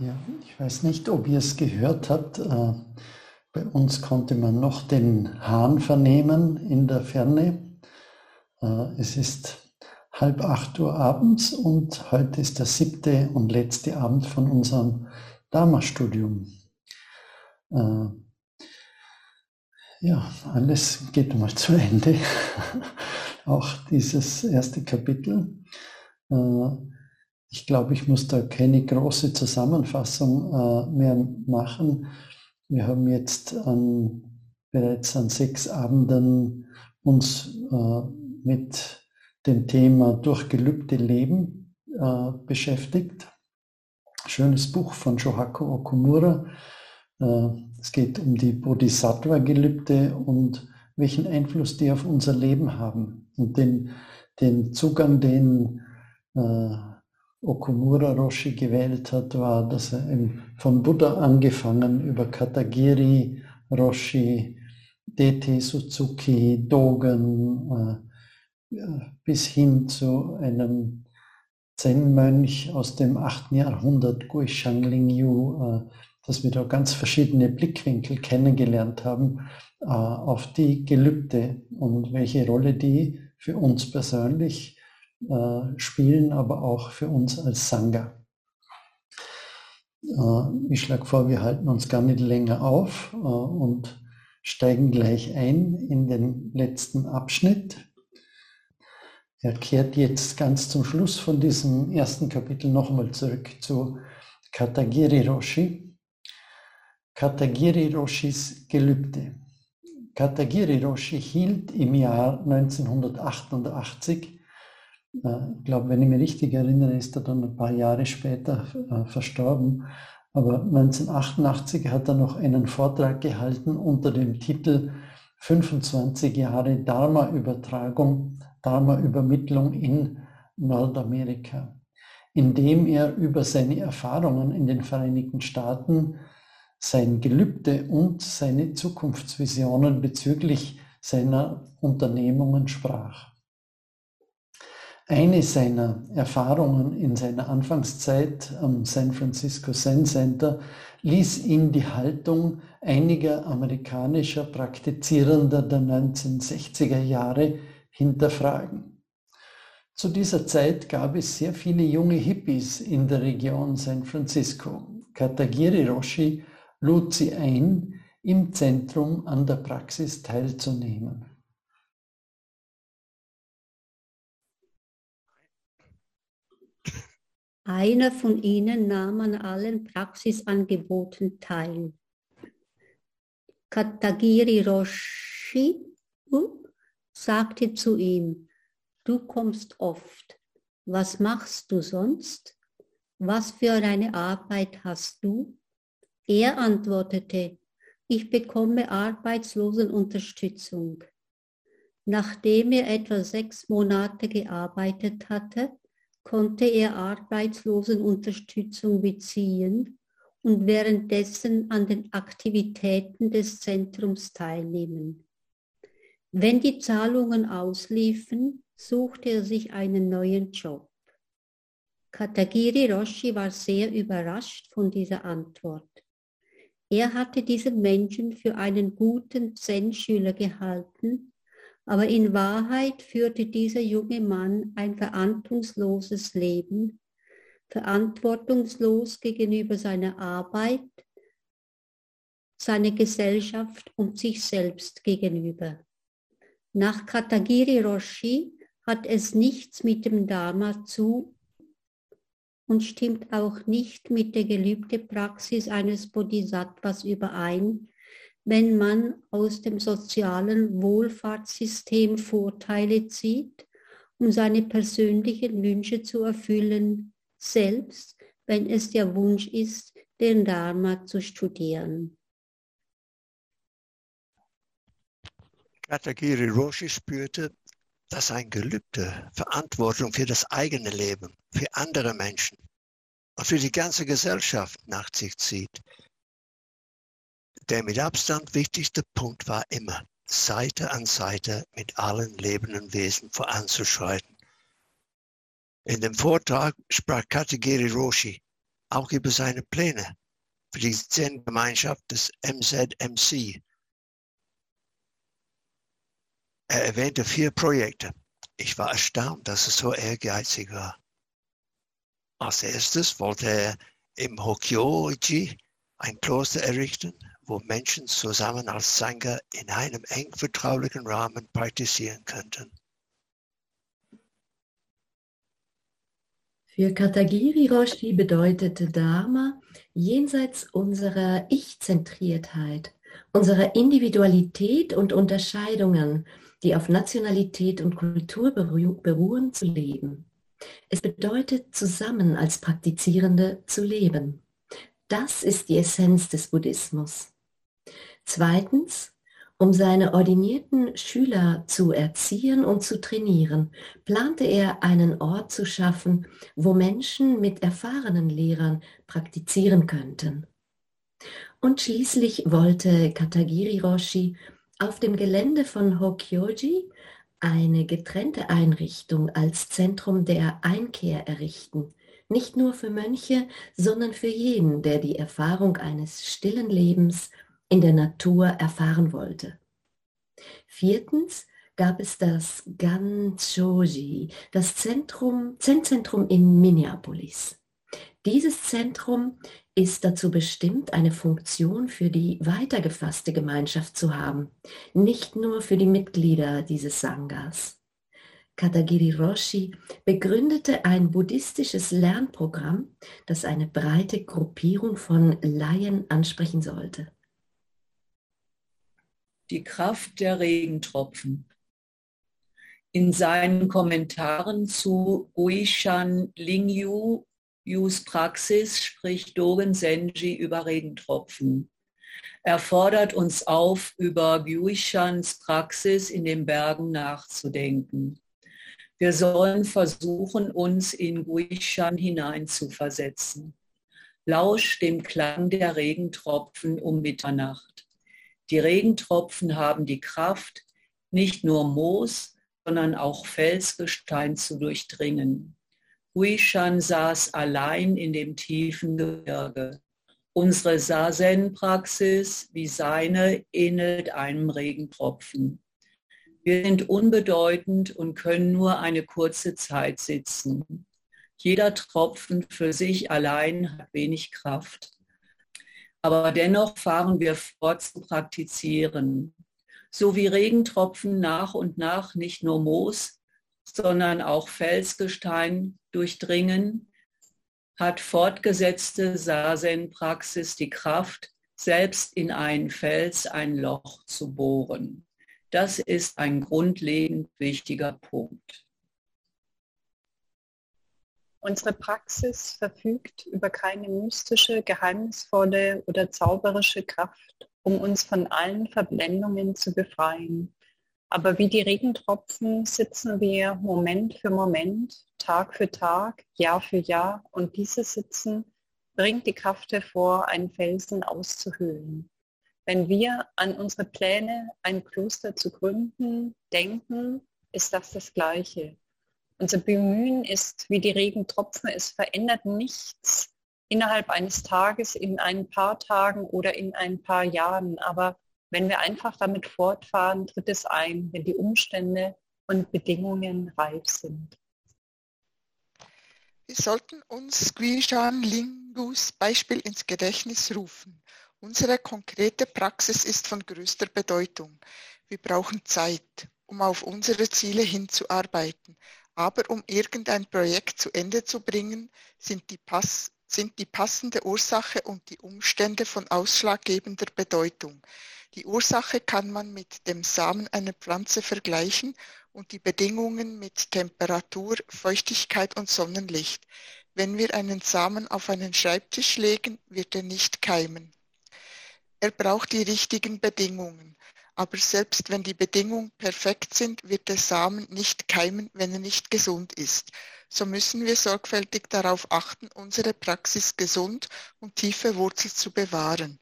Ja, ich weiß nicht, ob ihr es gehört habt. Äh, bei uns konnte man noch den Hahn vernehmen in der Ferne. Äh, es ist halb acht Uhr abends und heute ist der siebte und letzte Abend von unserem Dharma-Studium. Äh, ja, alles geht mal zu Ende. Auch dieses erste Kapitel. Ich glaube, ich muss da keine große Zusammenfassung äh, mehr machen. Wir haben jetzt an, bereits an sechs Abenden uns äh, mit dem Thema durch gelübde Leben äh, beschäftigt. Schönes Buch von Shohaku Okumura. Äh, es geht um die Bodhisattva-Gelübde und welchen Einfluss die auf unser Leben haben und den, den Zugang, den äh, Okumura Roshi gewählt hat, war, dass er von Buddha angefangen über Katagiri, Roshi, Dete Suzuki, Dogen äh, bis hin zu einem Zen-Mönch aus dem 8. Jahrhundert, Gui Shangling Yu, äh, dass wir da ganz verschiedene Blickwinkel kennengelernt haben äh, auf die Gelübde und welche Rolle die für uns persönlich äh, spielen, aber auch für uns als Sangha. Äh, ich schlage vor, wir halten uns gar nicht länger auf äh, und steigen gleich ein in den letzten Abschnitt. Er kehrt jetzt ganz zum Schluss von diesem ersten Kapitel nochmal zurück zu Katagiri Roshi. Katagiri Roshis Gelübde. Katagiri Roshi hielt im Jahr 1988 äh, ich glaube, wenn ich mich richtig erinnere, ist er dann ein paar Jahre später äh, verstorben. Aber 1988 hat er noch einen Vortrag gehalten unter dem Titel 25 Jahre Dharma-Übertragung, Dharma-Übermittlung in Nordamerika, in dem er über seine Erfahrungen in den Vereinigten Staaten, sein Gelübde und seine Zukunftsvisionen bezüglich seiner Unternehmungen sprach. Eine seiner Erfahrungen in seiner Anfangszeit am San Francisco Zen Center ließ ihn die Haltung einiger amerikanischer Praktizierender der 1960er Jahre hinterfragen. Zu dieser Zeit gab es sehr viele junge Hippies in der Region San Francisco. Katagiri Roshi lud sie ein, im Zentrum an der Praxis teilzunehmen. Einer von ihnen nahm an allen Praxisangeboten teil. Katagiri Roshi sagte zu ihm, du kommst oft, was machst du sonst? Was für eine Arbeit hast du? Er antwortete, ich bekomme Arbeitslosenunterstützung. Nachdem er etwa sechs Monate gearbeitet hatte, konnte er Arbeitslosenunterstützung beziehen und währenddessen an den Aktivitäten des Zentrums teilnehmen. Wenn die Zahlungen ausliefen, suchte er sich einen neuen Job. Katagiri Roshi war sehr überrascht von dieser Antwort. Er hatte diesen Menschen für einen guten Zen-Schüler gehalten aber in Wahrheit führte dieser junge Mann ein verantwortungsloses Leben, verantwortungslos gegenüber seiner Arbeit, seiner Gesellschaft und sich selbst gegenüber. Nach Katagiri Roshi hat es nichts mit dem Dharma zu und stimmt auch nicht mit der gelübde Praxis eines Bodhisattvas überein, wenn man aus dem sozialen Wohlfahrtssystem Vorteile zieht, um seine persönlichen Wünsche zu erfüllen, selbst wenn es der Wunsch ist, den Dharma zu studieren. Katagiri Roshi spürte, dass ein Gelübde Verantwortung für das eigene Leben, für andere Menschen und für die ganze Gesellschaft nach sich zieht, der mit Abstand wichtigste Punkt war immer, Seite an Seite mit allen lebenden Wesen voranzuschreiten. In dem Vortrag sprach Katagiri Roshi auch über seine Pläne für die Zen-Gemeinschaft des MZMC. Er erwähnte vier Projekte. Ich war erstaunt, dass es so ehrgeizig war. Als erstes wollte er im Hokyoji ein Kloster errichten, wo Menschen zusammen als Sangha in einem eng vertraulichen Rahmen praktizieren könnten. Für Katagiri Roshi bedeutete Dharma jenseits unserer Ich-Zentriertheit, unserer Individualität und Unterscheidungen, die auf Nationalität und Kultur beruhen, zu leben. Es bedeutet, zusammen als Praktizierende zu leben. Das ist die Essenz des Buddhismus. Zweitens, um seine ordinierten Schüler zu erziehen und zu trainieren, plante er einen Ort zu schaffen, wo Menschen mit erfahrenen Lehrern praktizieren könnten. Und schließlich wollte Katagiri Roshi auf dem Gelände von Hokyoji eine getrennte Einrichtung als Zentrum der Einkehr errichten, nicht nur für Mönche, sondern für jeden, der die Erfahrung eines stillen Lebens in der Natur erfahren wollte. Viertens gab es das Ganchoji, das Zentrum, Zen-Zentrum in Minneapolis. Dieses Zentrum ist dazu bestimmt, eine Funktion für die weitergefasste Gemeinschaft zu haben, nicht nur für die Mitglieder dieses Sanghas. Katagiri Roshi begründete ein buddhistisches Lernprogramm, das eine breite Gruppierung von Laien ansprechen sollte. Die Kraft der Regentropfen. In seinen Kommentaren zu Guishan Lingyu Yus Praxis spricht Dogen Senji über Regentropfen. Er fordert uns auf, über Gyuishans Praxis in den Bergen nachzudenken. Wir sollen versuchen, uns in Guishan hineinzuversetzen. Lausch dem Klang der Regentropfen um Mitternacht. Die Regentropfen haben die Kraft, nicht nur Moos, sondern auch Felsgestein zu durchdringen. Huishan saß allein in dem tiefen Gebirge. Unsere Sazen-Praxis wie seine ähnelt einem Regentropfen. Wir sind unbedeutend und können nur eine kurze Zeit sitzen. Jeder Tropfen für sich allein hat wenig Kraft. Aber dennoch fahren wir fort zu praktizieren. So wie Regentropfen nach und nach nicht nur Moos, sondern auch Felsgestein durchdringen, hat fortgesetzte Sazen-Praxis die Kraft, selbst in einen Fels ein Loch zu bohren. Das ist ein grundlegend wichtiger Punkt. Unsere Praxis verfügt über keine mystische, geheimnisvolle oder zauberische Kraft, um uns von allen Verblendungen zu befreien. Aber wie die Regentropfen sitzen wir Moment für Moment, Tag für Tag, Jahr für Jahr und dieses Sitzen bringt die Kraft hervor, einen Felsen auszuhöhlen. Wenn wir an unsere Pläne, ein Kloster zu gründen, denken, ist das das Gleiche. Unser Bemühen ist wie die Regentropfen, es verändert nichts innerhalb eines Tages, in ein paar Tagen oder in ein paar Jahren, aber wenn wir einfach damit fortfahren, tritt es ein, wenn die Umstände und Bedingungen reif sind. Wir sollten uns Guishan Lingus Beispiel ins Gedächtnis rufen. Unsere konkrete Praxis ist von größter Bedeutung. Wir brauchen Zeit, um auf unsere Ziele hinzuarbeiten. Aber um irgendein Projekt zu Ende zu bringen, sind die, Pass sind die passende Ursache und die Umstände von ausschlaggebender Bedeutung. Die Ursache kann man mit dem Samen einer Pflanze vergleichen und die Bedingungen mit Temperatur, Feuchtigkeit und Sonnenlicht. Wenn wir einen Samen auf einen Schreibtisch legen, wird er nicht keimen. Er braucht die richtigen Bedingungen. Aber selbst wenn die Bedingungen perfekt sind, wird der Samen nicht keimen, wenn er nicht gesund ist. So müssen wir sorgfältig darauf achten, unsere Praxis gesund und tiefe Wurzel zu bewahren.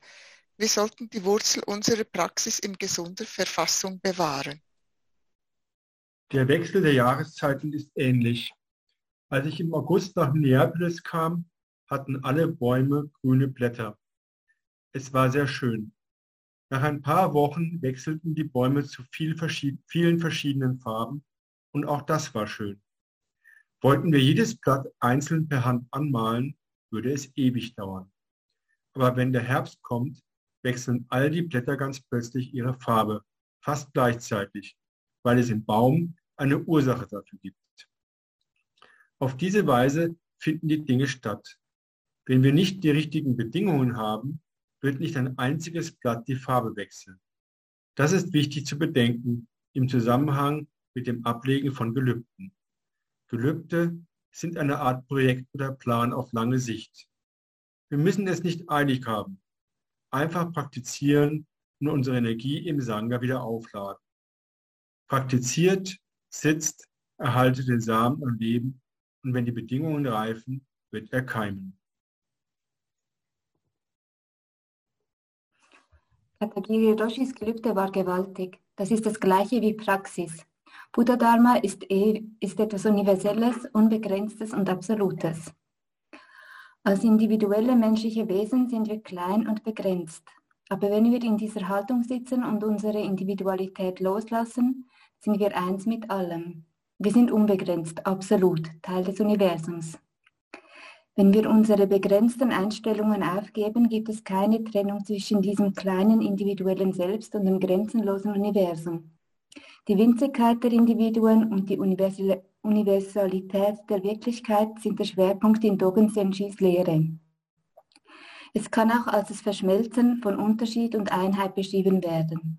Wir sollten die Wurzel unserer Praxis in gesunder Verfassung bewahren. Der Wechsel der Jahreszeiten ist ähnlich. Als ich im August nach Minneapolis kam, hatten alle Bäume grüne Blätter. Es war sehr schön. Nach ein paar Wochen wechselten die Bäume zu viel verschied vielen verschiedenen Farben und auch das war schön. Wollten wir jedes Blatt einzeln per Hand anmalen, würde es ewig dauern. Aber wenn der Herbst kommt, wechseln all die Blätter ganz plötzlich ihre Farbe, fast gleichzeitig, weil es im Baum eine Ursache dafür gibt. Auf diese Weise finden die Dinge statt. Wenn wir nicht die richtigen Bedingungen haben, wird nicht ein einziges Blatt die Farbe wechseln. Das ist wichtig zu bedenken im Zusammenhang mit dem Ablegen von Gelübden. Gelübde sind eine Art Projekt oder Plan auf lange Sicht. Wir müssen es nicht eilig haben. Einfach praktizieren und unsere Energie im Sangha wieder aufladen. Praktiziert, sitzt, erhaltet den Samen am Leben und wenn die Bedingungen reifen, wird er keimen. Katagiri Roshis Gelübde war gewaltig. Das ist das gleiche wie Praxis. Buddha Dharma ist, eh, ist etwas Universelles, Unbegrenztes und Absolutes. Als individuelle menschliche Wesen sind wir klein und begrenzt. Aber wenn wir in dieser Haltung sitzen und unsere Individualität loslassen, sind wir eins mit allem. Wir sind unbegrenzt, absolut, Teil des Universums. Wenn wir unsere begrenzten Einstellungen aufgeben, gibt es keine Trennung zwischen diesem kleinen individuellen Selbst und dem grenzenlosen Universum. Die Winzigkeit der Individuen und die Universalität der Wirklichkeit sind der Schwerpunkt in Dogen Senshis Lehre. Es kann auch als das Verschmelzen von Unterschied und Einheit beschrieben werden.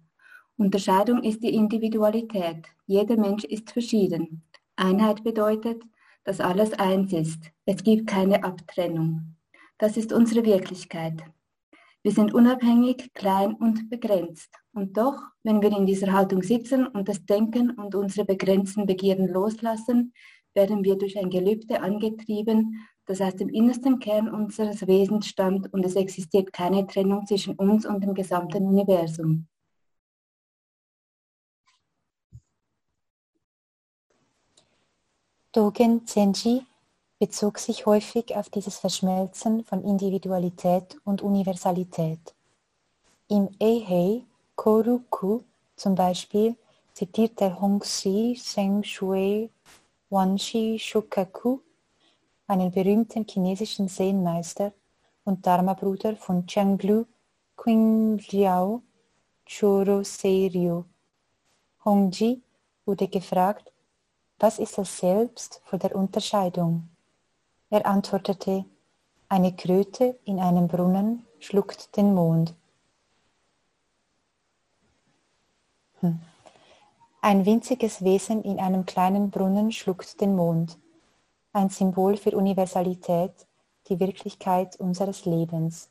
Unterscheidung ist die Individualität. Jeder Mensch ist verschieden. Einheit bedeutet, dass alles eins ist. Es gibt keine Abtrennung. Das ist unsere Wirklichkeit. Wir sind unabhängig, klein und begrenzt. Und doch, wenn wir in dieser Haltung sitzen und das Denken und unsere begrenzten Begierden loslassen, werden wir durch ein Gelübde angetrieben, das aus dem innersten Kern unseres Wesens stammt und es existiert keine Trennung zwischen uns und dem gesamten Universum. Dogen Zenji bezog sich häufig auf dieses Verschmelzen von Individualität und Universalität. Im Eihei Koruku zum Beispiel zitiert der Hongxi Shui Wanshi Shukaku, einen berühmten chinesischen Zen-Meister und Dharma-Bruder von Chenglu Qingliao Choro Seiryu. Hongji wurde gefragt, was ist das Selbst vor der Unterscheidung? Er antwortete, eine Kröte in einem Brunnen schluckt den Mond. Hm. Ein winziges Wesen in einem kleinen Brunnen schluckt den Mond. Ein Symbol für Universalität, die Wirklichkeit unseres Lebens.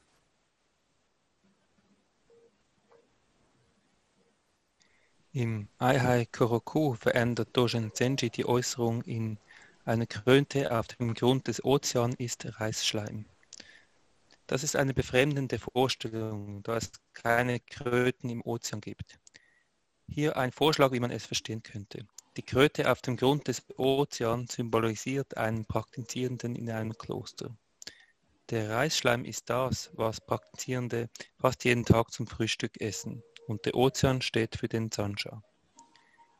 Im Aihai Koroku verändert Dogen Zenji die Äußerung in eine Krönte auf dem Grund des Ozeans ist Reisschleim. Das ist eine befremdende Vorstellung, da es keine Kröten im Ozean gibt. Hier ein Vorschlag, wie man es verstehen könnte. Die Kröte auf dem Grund des Ozeans symbolisiert einen Praktizierenden in einem Kloster. Der Reisschleim ist das, was Praktizierende fast jeden Tag zum Frühstück essen und der Ozean steht für den Sancha.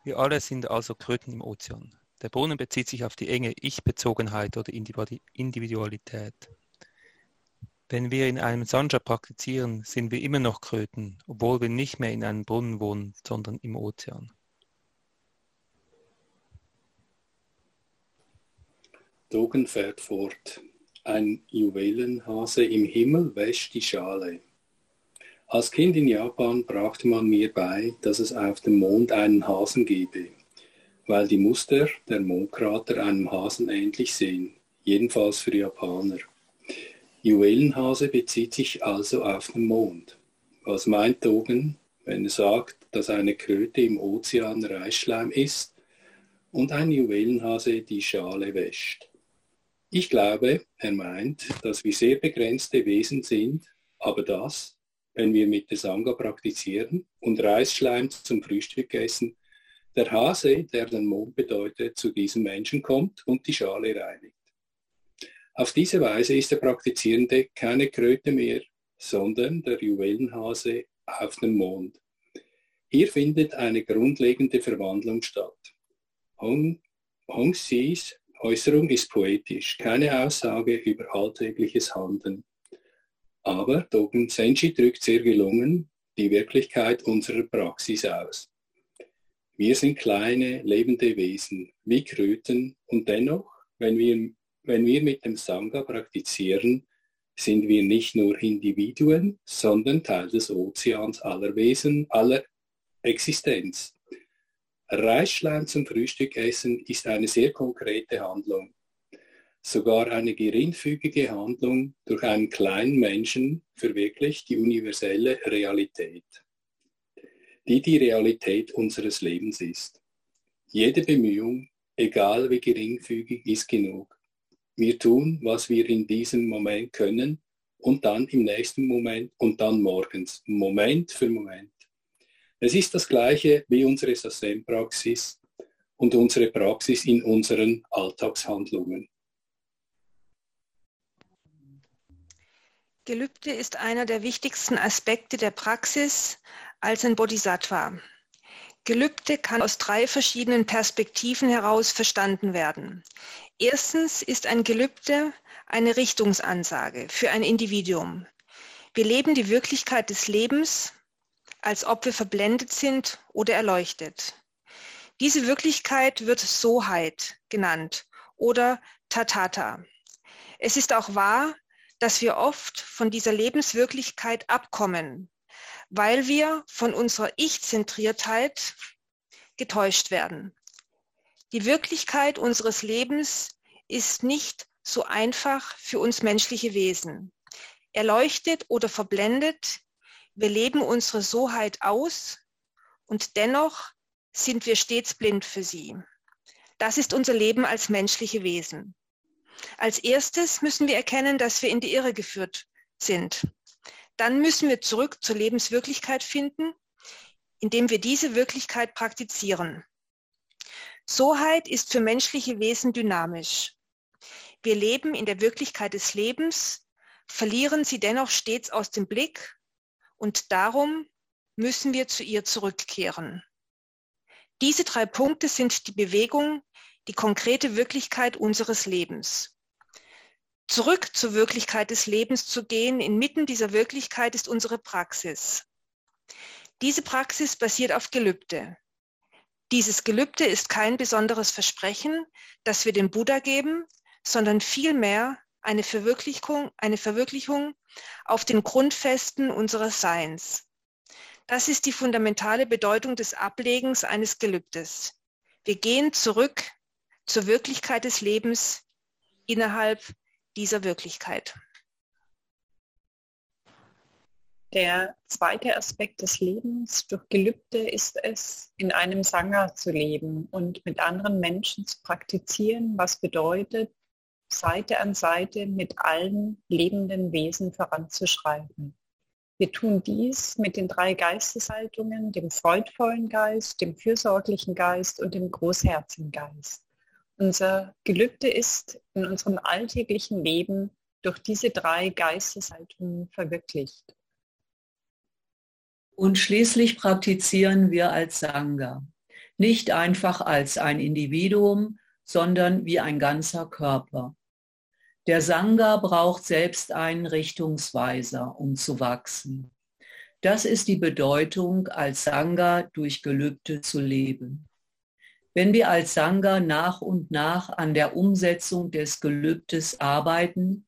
Wir alle sind also Kröten im Ozean. Der Brunnen bezieht sich auf die enge Ich-Bezogenheit oder Individualität. Wenn wir in einem Sancha praktizieren, sind wir immer noch Kröten, obwohl wir nicht mehr in einem Brunnen wohnen, sondern im Ozean. Dogen fährt fort. Ein Juwelenhase im Himmel wäscht die Schale. Als Kind in Japan brachte man mir bei, dass es auf dem Mond einen Hasen gebe, weil die Muster der Mondkrater einem Hasen ähnlich sehen, jedenfalls für Japaner. Juwelenhase bezieht sich also auf den Mond. Was meint Dogen, wenn er sagt, dass eine Kröte im Ozean Reisschleim ist und ein Juwelenhase die Schale wäscht? Ich glaube, er meint, dass wir sehr begrenzte Wesen sind, aber das, wenn wir mit der Sangha praktizieren und Reisschleim zum Frühstück essen, der Hase, der den Mond bedeutet, zu diesem Menschen kommt und die Schale reinigt. Auf diese Weise ist der Praktizierende keine Kröte mehr, sondern der Juwelenhase auf dem Mond. Hier findet eine grundlegende Verwandlung statt. Hong, Hong Sis Äußerung ist poetisch, keine Aussage über alltägliches Handeln. Aber Dogen Senshi drückt sehr gelungen die Wirklichkeit unserer Praxis aus. Wir sind kleine, lebende Wesen, wie Kröten, und dennoch, wenn wir, wenn wir mit dem Sangha praktizieren, sind wir nicht nur Individuen, sondern Teil des Ozeans aller Wesen, aller Existenz. Reisschleim zum Frühstück essen ist eine sehr konkrete Handlung. Sogar eine geringfügige Handlung durch einen kleinen Menschen verwirklicht die universelle Realität, die die Realität unseres Lebens ist. Jede Bemühung, egal wie geringfügig, ist genug. Wir tun, was wir in diesem Moment können und dann im nächsten Moment und dann morgens, Moment für Moment. Es ist das gleiche wie unsere Sassen-Praxis und unsere Praxis in unseren Alltagshandlungen. Gelübde ist einer der wichtigsten Aspekte der Praxis als ein Bodhisattva. Gelübde kann aus drei verschiedenen Perspektiven heraus verstanden werden. Erstens ist ein Gelübde eine Richtungsansage für ein Individuum. Wir leben die Wirklichkeit des Lebens, als ob wir verblendet sind oder erleuchtet. Diese Wirklichkeit wird Soheit genannt oder Tatata. Es ist auch wahr, dass wir oft von dieser Lebenswirklichkeit abkommen, weil wir von unserer Ich-Zentriertheit getäuscht werden. Die Wirklichkeit unseres Lebens ist nicht so einfach für uns menschliche Wesen. Erleuchtet oder verblendet, wir leben unsere Soheit aus und dennoch sind wir stets blind für sie. Das ist unser Leben als menschliche Wesen. Als erstes müssen wir erkennen, dass wir in die Irre geführt sind. Dann müssen wir zurück zur Lebenswirklichkeit finden, indem wir diese Wirklichkeit praktizieren. Soheit ist für menschliche Wesen dynamisch. Wir leben in der Wirklichkeit des Lebens, verlieren sie dennoch stets aus dem Blick und darum müssen wir zu ihr zurückkehren. Diese drei Punkte sind die Bewegung, die konkrete Wirklichkeit unseres Lebens. Zurück zur Wirklichkeit des Lebens zu gehen, inmitten dieser Wirklichkeit ist unsere Praxis. Diese Praxis basiert auf Gelübde. Dieses Gelübde ist kein besonderes Versprechen, das wir dem Buddha geben, sondern vielmehr eine Verwirklichung, eine Verwirklichung auf den Grundfesten unseres Seins. Das ist die fundamentale Bedeutung des Ablegens eines Gelübdes. Wir gehen zurück zur Wirklichkeit des Lebens innerhalb dieser Wirklichkeit. Der zweite Aspekt des Lebens durch Gelübde ist es, in einem Sangha zu leben und mit anderen Menschen zu praktizieren, was bedeutet, Seite an Seite mit allen lebenden Wesen voranzuschreiten. Wir tun dies mit den drei Geisteshaltungen, dem freudvollen Geist, dem fürsorglichen Geist und dem großherzigen Geist. Unser Gelübde ist in unserem alltäglichen Leben durch diese drei Geisteshaltungen verwirklicht. Und schließlich praktizieren wir als Sangha, nicht einfach als ein Individuum, sondern wie ein ganzer Körper. Der Sangha braucht selbst einen Richtungsweiser, um zu wachsen. Das ist die Bedeutung, als Sangha durch Gelübde zu leben. Wenn wir als Sangha nach und nach an der Umsetzung des Gelübdes arbeiten,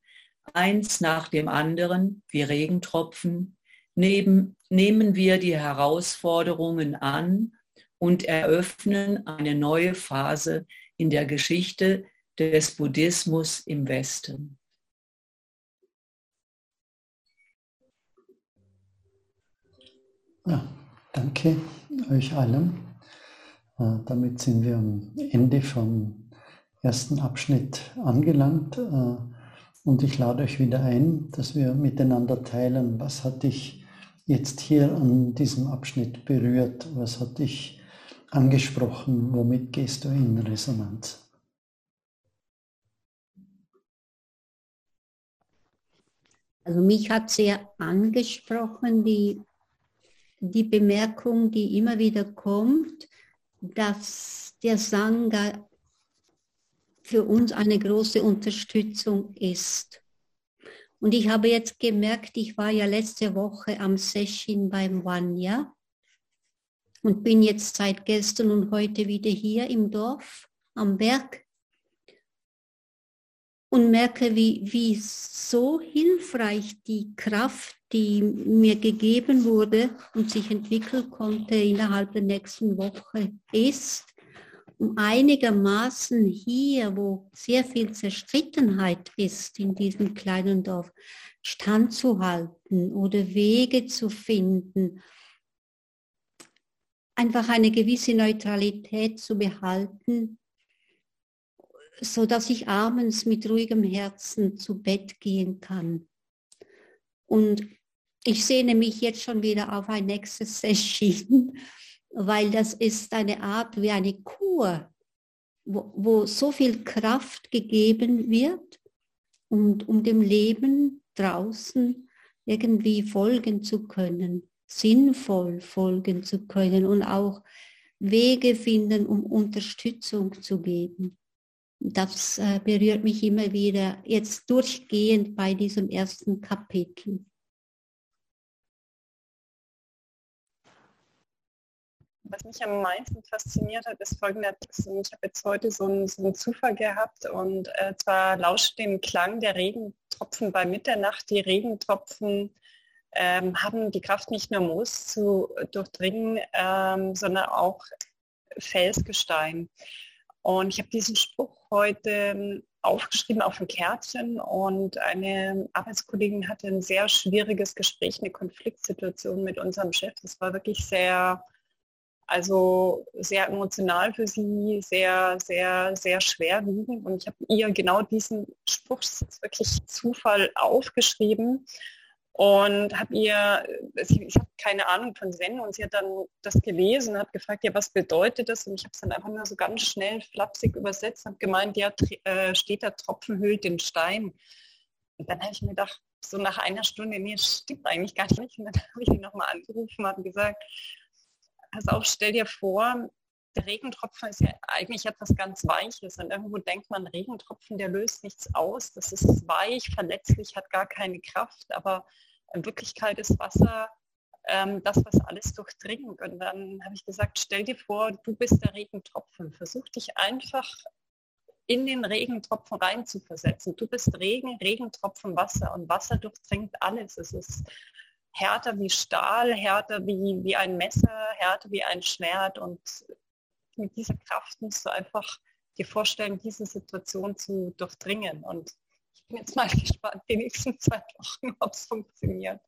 eins nach dem anderen, wie Regentropfen, neben, nehmen wir die Herausforderungen an und eröffnen eine neue Phase in der Geschichte des Buddhismus im Westen. Ja, danke euch allen. Äh, damit sind wir am Ende vom ersten Abschnitt angelangt. Äh, und ich lade euch wieder ein, dass wir miteinander teilen, was hat dich jetzt hier an diesem Abschnitt berührt, was hat dich angesprochen, womit gehst du in Resonanz. Also mich hat sehr angesprochen die, die Bemerkung, die immer wieder kommt, dass der Sangha für uns eine große Unterstützung ist. Und ich habe jetzt gemerkt, ich war ja letzte Woche am Session beim Vanya und bin jetzt seit gestern und heute wieder hier im Dorf am Berg und merke, wie, wie so hilfreich die Kraft, die mir gegeben wurde und sich entwickeln konnte innerhalb der nächsten Woche ist, um einigermaßen hier, wo sehr viel Zerstrittenheit ist in diesem kleinen Dorf, standzuhalten oder Wege zu finden, einfach eine gewisse Neutralität zu behalten, so dass ich abends mit ruhigem Herzen zu Bett gehen kann. Und ich sehne mich jetzt schon wieder auf ein nächstes Session, weil das ist eine Art wie eine Kur, wo, wo so viel Kraft gegeben wird, und, um dem Leben draußen irgendwie folgen zu können, sinnvoll folgen zu können und auch Wege finden, um Unterstützung zu geben das äh, berührt mich immer wieder, jetzt durchgehend bei diesem ersten Kapitel. Was mich am meisten fasziniert hat, ist folgender Text. Ich habe jetzt heute so einen, so einen Zufall gehabt und äh, zwar lauscht dem Klang der Regentropfen bei Mitternacht. Die Regentropfen ähm, haben die Kraft, nicht nur Moos zu durchdringen, ähm, sondern auch Felsgestein. Und ich habe diesen Spruch heute ähm, aufgeschrieben auf ein Kärtchen und eine Arbeitskollegin hatte ein sehr schwieriges Gespräch, eine Konfliktsituation mit unserem Chef. Das war wirklich sehr, also sehr emotional für sie, sehr, sehr, sehr schwerwiegend. Und ich habe ihr genau diesen Spruch, wirklich Zufall, aufgeschrieben und habe ihr, ich habe keine Ahnung von Zen und sie hat dann das gelesen, hat gefragt, ja, was bedeutet das? Und ich habe es dann einfach nur so ganz schnell flapsig übersetzt und gemeint, ja, äh, steht der Tropfen hüllt den Stein. Und dann habe ich mir gedacht, so nach einer Stunde, nee, stimmt eigentlich gar nicht. Und dann habe ich ihn nochmal angerufen und gesagt, pass auf, stell dir vor, der Regentropfen ist ja eigentlich etwas ganz Weiches und irgendwo denkt man, Regentropfen, der löst nichts aus, das ist weich, verletzlich, hat gar keine Kraft, aber in Wirklichkeit ist Wasser ähm, das, was alles durchdringt. Und dann habe ich gesagt, stell dir vor, du bist der Regentropfen. Versuch dich einfach in den Regentropfen rein zu versetzen. Du bist Regen, Regentropfen, Wasser und Wasser durchdringt alles. Es ist härter wie Stahl, härter wie, wie ein Messer, härter wie ein Schwert und mit dieser Kraft musst du einfach dir vorstellen, diese Situation zu durchdringen. Und bin jetzt mal gespannt, die nächsten zwei Wochen, ob es funktioniert.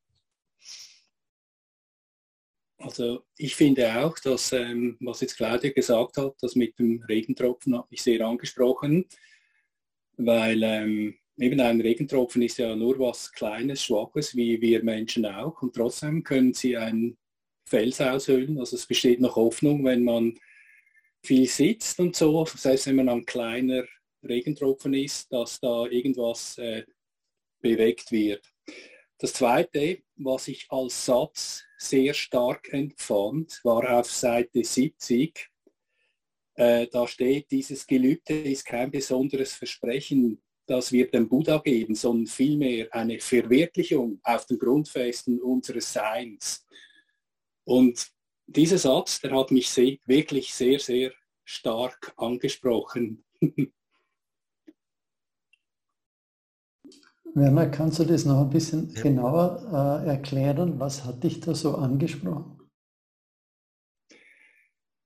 Also ich finde auch, dass, ähm, was jetzt Claudia gesagt hat, das mit dem Regentropfen hat mich sehr angesprochen, weil ähm, eben ein Regentropfen ist ja nur was Kleines, Schwaches, wie wir Menschen auch. Und trotzdem können sie einen Fels aushöhlen. Also es besteht noch Hoffnung, wenn man viel sitzt und so, selbst wenn man ein kleiner Regentropfen ist, dass da irgendwas äh, bewegt wird. Das Zweite, was ich als Satz sehr stark empfand, war auf Seite 70. Äh, da steht, dieses Gelübde ist kein besonderes Versprechen, das wir dem Buddha geben, sondern vielmehr eine Verwirklichung auf den Grundfesten unseres Seins. Und dieser Satz, der hat mich sehr, wirklich sehr, sehr stark angesprochen. Werner, kannst du das noch ein bisschen ja. genauer äh, erklären? Was hat dich da so angesprochen?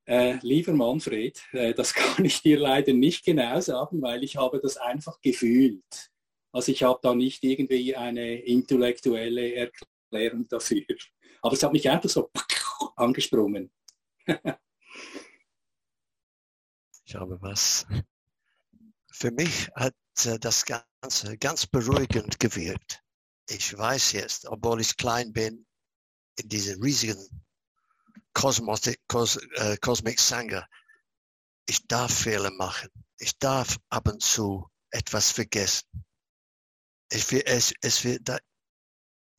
Äh, lieber Manfred, äh, das kann ich dir leider nicht genau sagen, weil ich habe das einfach gefühlt. Also ich habe da nicht irgendwie eine intellektuelle Erklärung dafür. Aber es hat mich einfach so angesprungen. ich habe was. Für mich hat das Ganze ganz beruhigend gewirkt. Ich weiß jetzt, obwohl ich klein bin, in diesem riesigen Kosmos, Kos, äh, Cosmic Sangha, ich darf Fehler machen. Ich darf ab und zu etwas vergessen. Ich, es, es wird,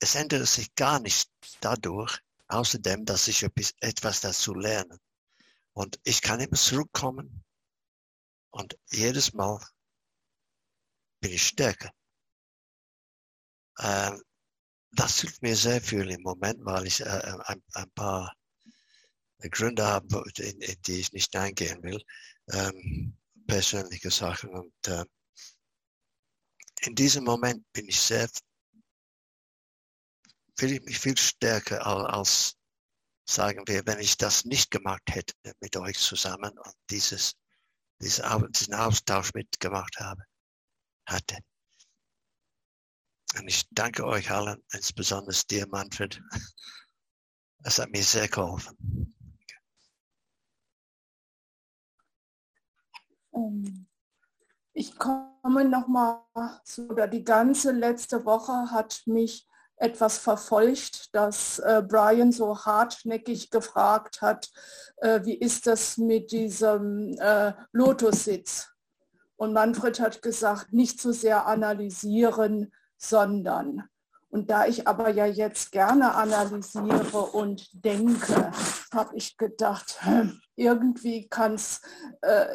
es ändert sich gar nicht dadurch, außerdem, dass ich etwas dazu lerne. Und ich kann immer zurückkommen und jedes Mal bin ich stärker. Ähm, das hilft mir sehr viel im Moment, weil ich äh, äh ein, ein, paar Gründe habe, in, in, die ich nicht eingehen will, ähm, persönliche Sachen. Und äh, in diesem Moment bin ich sehr, fühle ich mich viel stärker als, als, sagen wir, wenn ich das nicht gemacht hätte mit euch zusammen und dieses, diesen Austausch mitgemacht habe, hatte. Und ich danke euch allen, insbesondere dir, Manfred. Es hat mir sehr geholfen. Ähm, ich komme nochmal, oder die ganze letzte Woche hat mich etwas verfolgt, dass äh, Brian so hartnäckig gefragt hat, äh, wie ist das mit diesem äh, Lotussitz? Und Manfred hat gesagt, nicht so sehr analysieren, sondern. Und da ich aber ja jetzt gerne analysiere und denke, habe ich gedacht, irgendwie kann's, äh,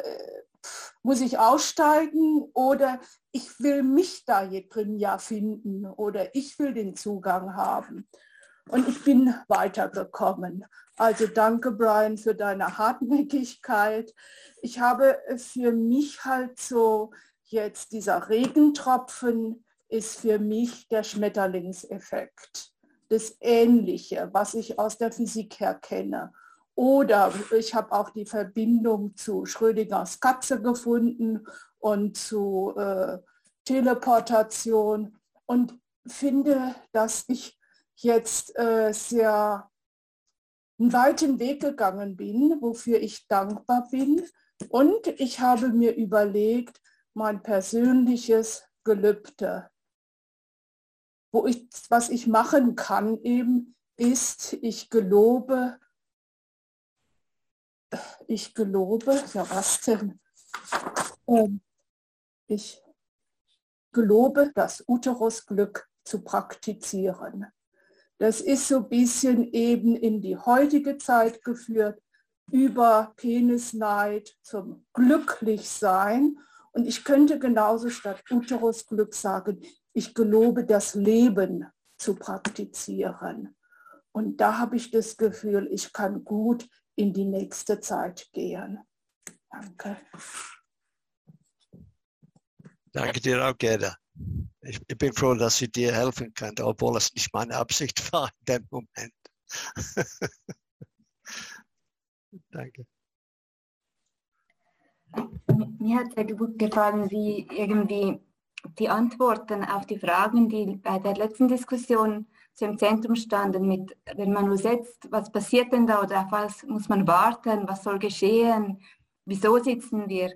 muss ich aussteigen oder ich will mich da jetzt drin ja finden oder ich will den Zugang haben. Und ich bin weitergekommen. Also danke, Brian, für deine Hartnäckigkeit. Ich habe für mich halt so jetzt dieser Regentropfen, ist für mich der Schmetterlingseffekt. Das Ähnliche, was ich aus der Physik her kenne. Oder ich habe auch die Verbindung zu Schrödingers Katze gefunden und zu äh, Teleportation und finde, dass ich jetzt äh, sehr einen weiten Weg gegangen bin, wofür ich dankbar bin. Und ich habe mir überlegt, mein persönliches Gelübde wo ich, was ich machen kann eben, ist, ich gelobe, ich gelobe, ja was denn? Ähm, ich gelobe, das Uterusglück zu praktizieren. Das ist so ein bisschen eben in die heutige Zeit geführt, über Penisneid zum Glücklichsein. Und ich könnte genauso statt Uterusglück sagen, ich gelobe das Leben zu praktizieren. Und da habe ich das Gefühl, ich kann gut in die nächste Zeit gehen. Danke. Danke dir auch, Gerda. Ich, ich, bin froh, dass ich dir helfen kann, obwohl es nicht meine Absicht war in dem Moment. Danke. Mir hat sehr gut gefallen, wie irgendwie die Antworten auf die Fragen, die bei der letzten Diskussion so im Zentrum standen, mit, wenn man nur setzt, was passiert denn da oder auf was muss man warten, was soll geschehen, wieso sitzen wir,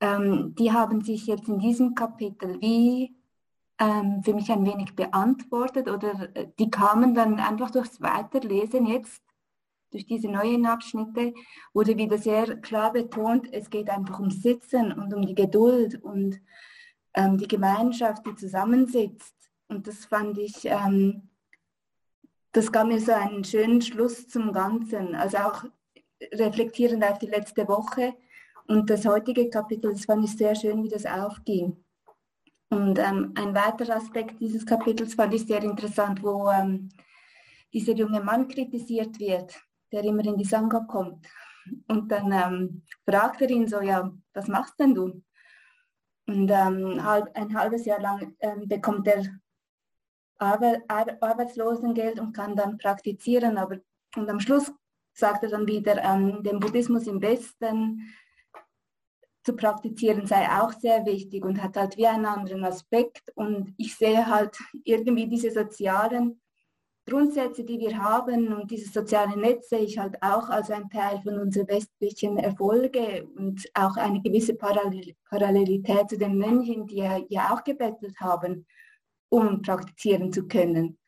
ähm, die haben sich jetzt in diesem Kapitel wie ähm, für mich ein wenig beantwortet oder äh, die kamen dann einfach durchs Weiterlesen jetzt, durch diese neuen Abschnitte, wurde wieder sehr klar betont, es geht einfach um Sitzen und um die Geduld und ähm, die Gemeinschaft, die zusammensitzt. Und das fand ich, ähm, das gab mir so einen schönen Schluss zum Ganzen. Also auch reflektierend auf die letzte Woche und das heutige Kapitel, das fand ich sehr schön, wie das aufging. Und ähm, ein weiterer Aspekt dieses Kapitels fand ich sehr interessant, wo ähm, dieser junge Mann kritisiert wird, der immer in die Sangha kommt. Und dann ähm, fragt er ihn so, ja, was machst denn du? Und ähm, halb, ein halbes Jahr lang ähm, bekommt er Arbe Ar Arbeitslosengeld und kann dann praktizieren. Aber und am Schluss sagt er dann wieder, ähm, den Buddhismus im Westen zu praktizieren sei auch sehr wichtig und hat halt wie einen anderen Aspekt. Und ich sehe halt irgendwie diese sozialen Grundsätze, die wir haben und dieses soziale Netz ich halt auch als ein Teil von unseren westlichen Erfolge und auch eine gewisse Parallelität zu den Mönchen, die ja auch gebettelt haben, um praktizieren zu können.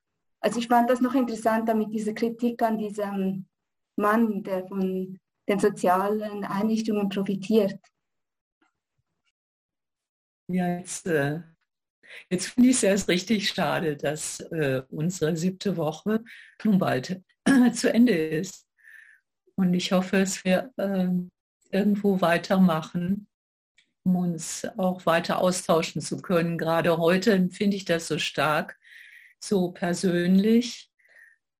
Also ich fand das noch interessant, mit dieser Kritik an diesem Mann, der von den sozialen Einrichtungen profitiert. Ja, jetzt äh, Jetzt finde ich es erst richtig schade, dass äh, unsere siebte Woche nun bald zu Ende ist. Und ich hoffe, dass wir äh, irgendwo weitermachen, um uns auch weiter austauschen zu können. Gerade heute empfinde ich das so stark, so persönlich.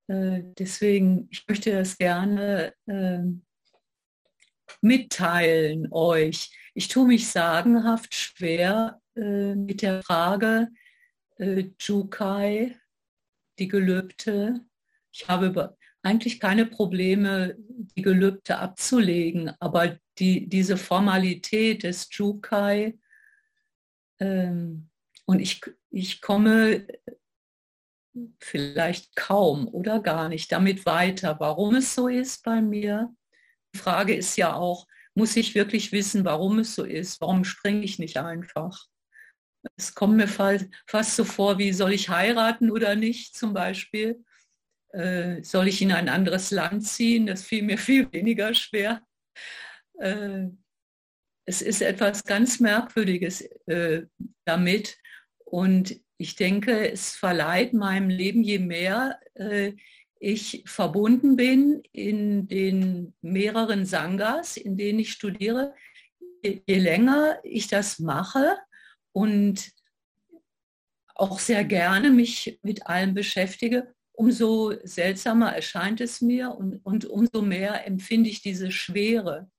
Äh, deswegen, ich möchte das gerne äh, mitteilen euch. Ich tue mich sagenhaft schwer äh, mit der Frage äh, Jukai, die Gelübde. Ich habe eigentlich keine Probleme, die Gelübde abzulegen, aber die, diese Formalität des Jukai ähm, und ich, ich komme vielleicht kaum oder gar nicht damit weiter. Warum es so ist bei mir? Frage ist ja auch, muss ich wirklich wissen, warum es so ist? Warum springe ich nicht einfach? Es kommt mir fast so vor, wie soll ich heiraten oder nicht zum Beispiel. Äh, soll ich in ein anderes Land ziehen? Das fiel mir viel weniger schwer. Äh, es ist etwas ganz Merkwürdiges äh, damit. Und ich denke, es verleiht meinem Leben, je mehr äh, ich verbunden bin in den mehreren Sangas, in denen ich studiere, je, je länger ich das mache und auch sehr gerne mich mit allem beschäftige, umso seltsamer erscheint es mir und, und umso mehr empfinde ich diese Schwere.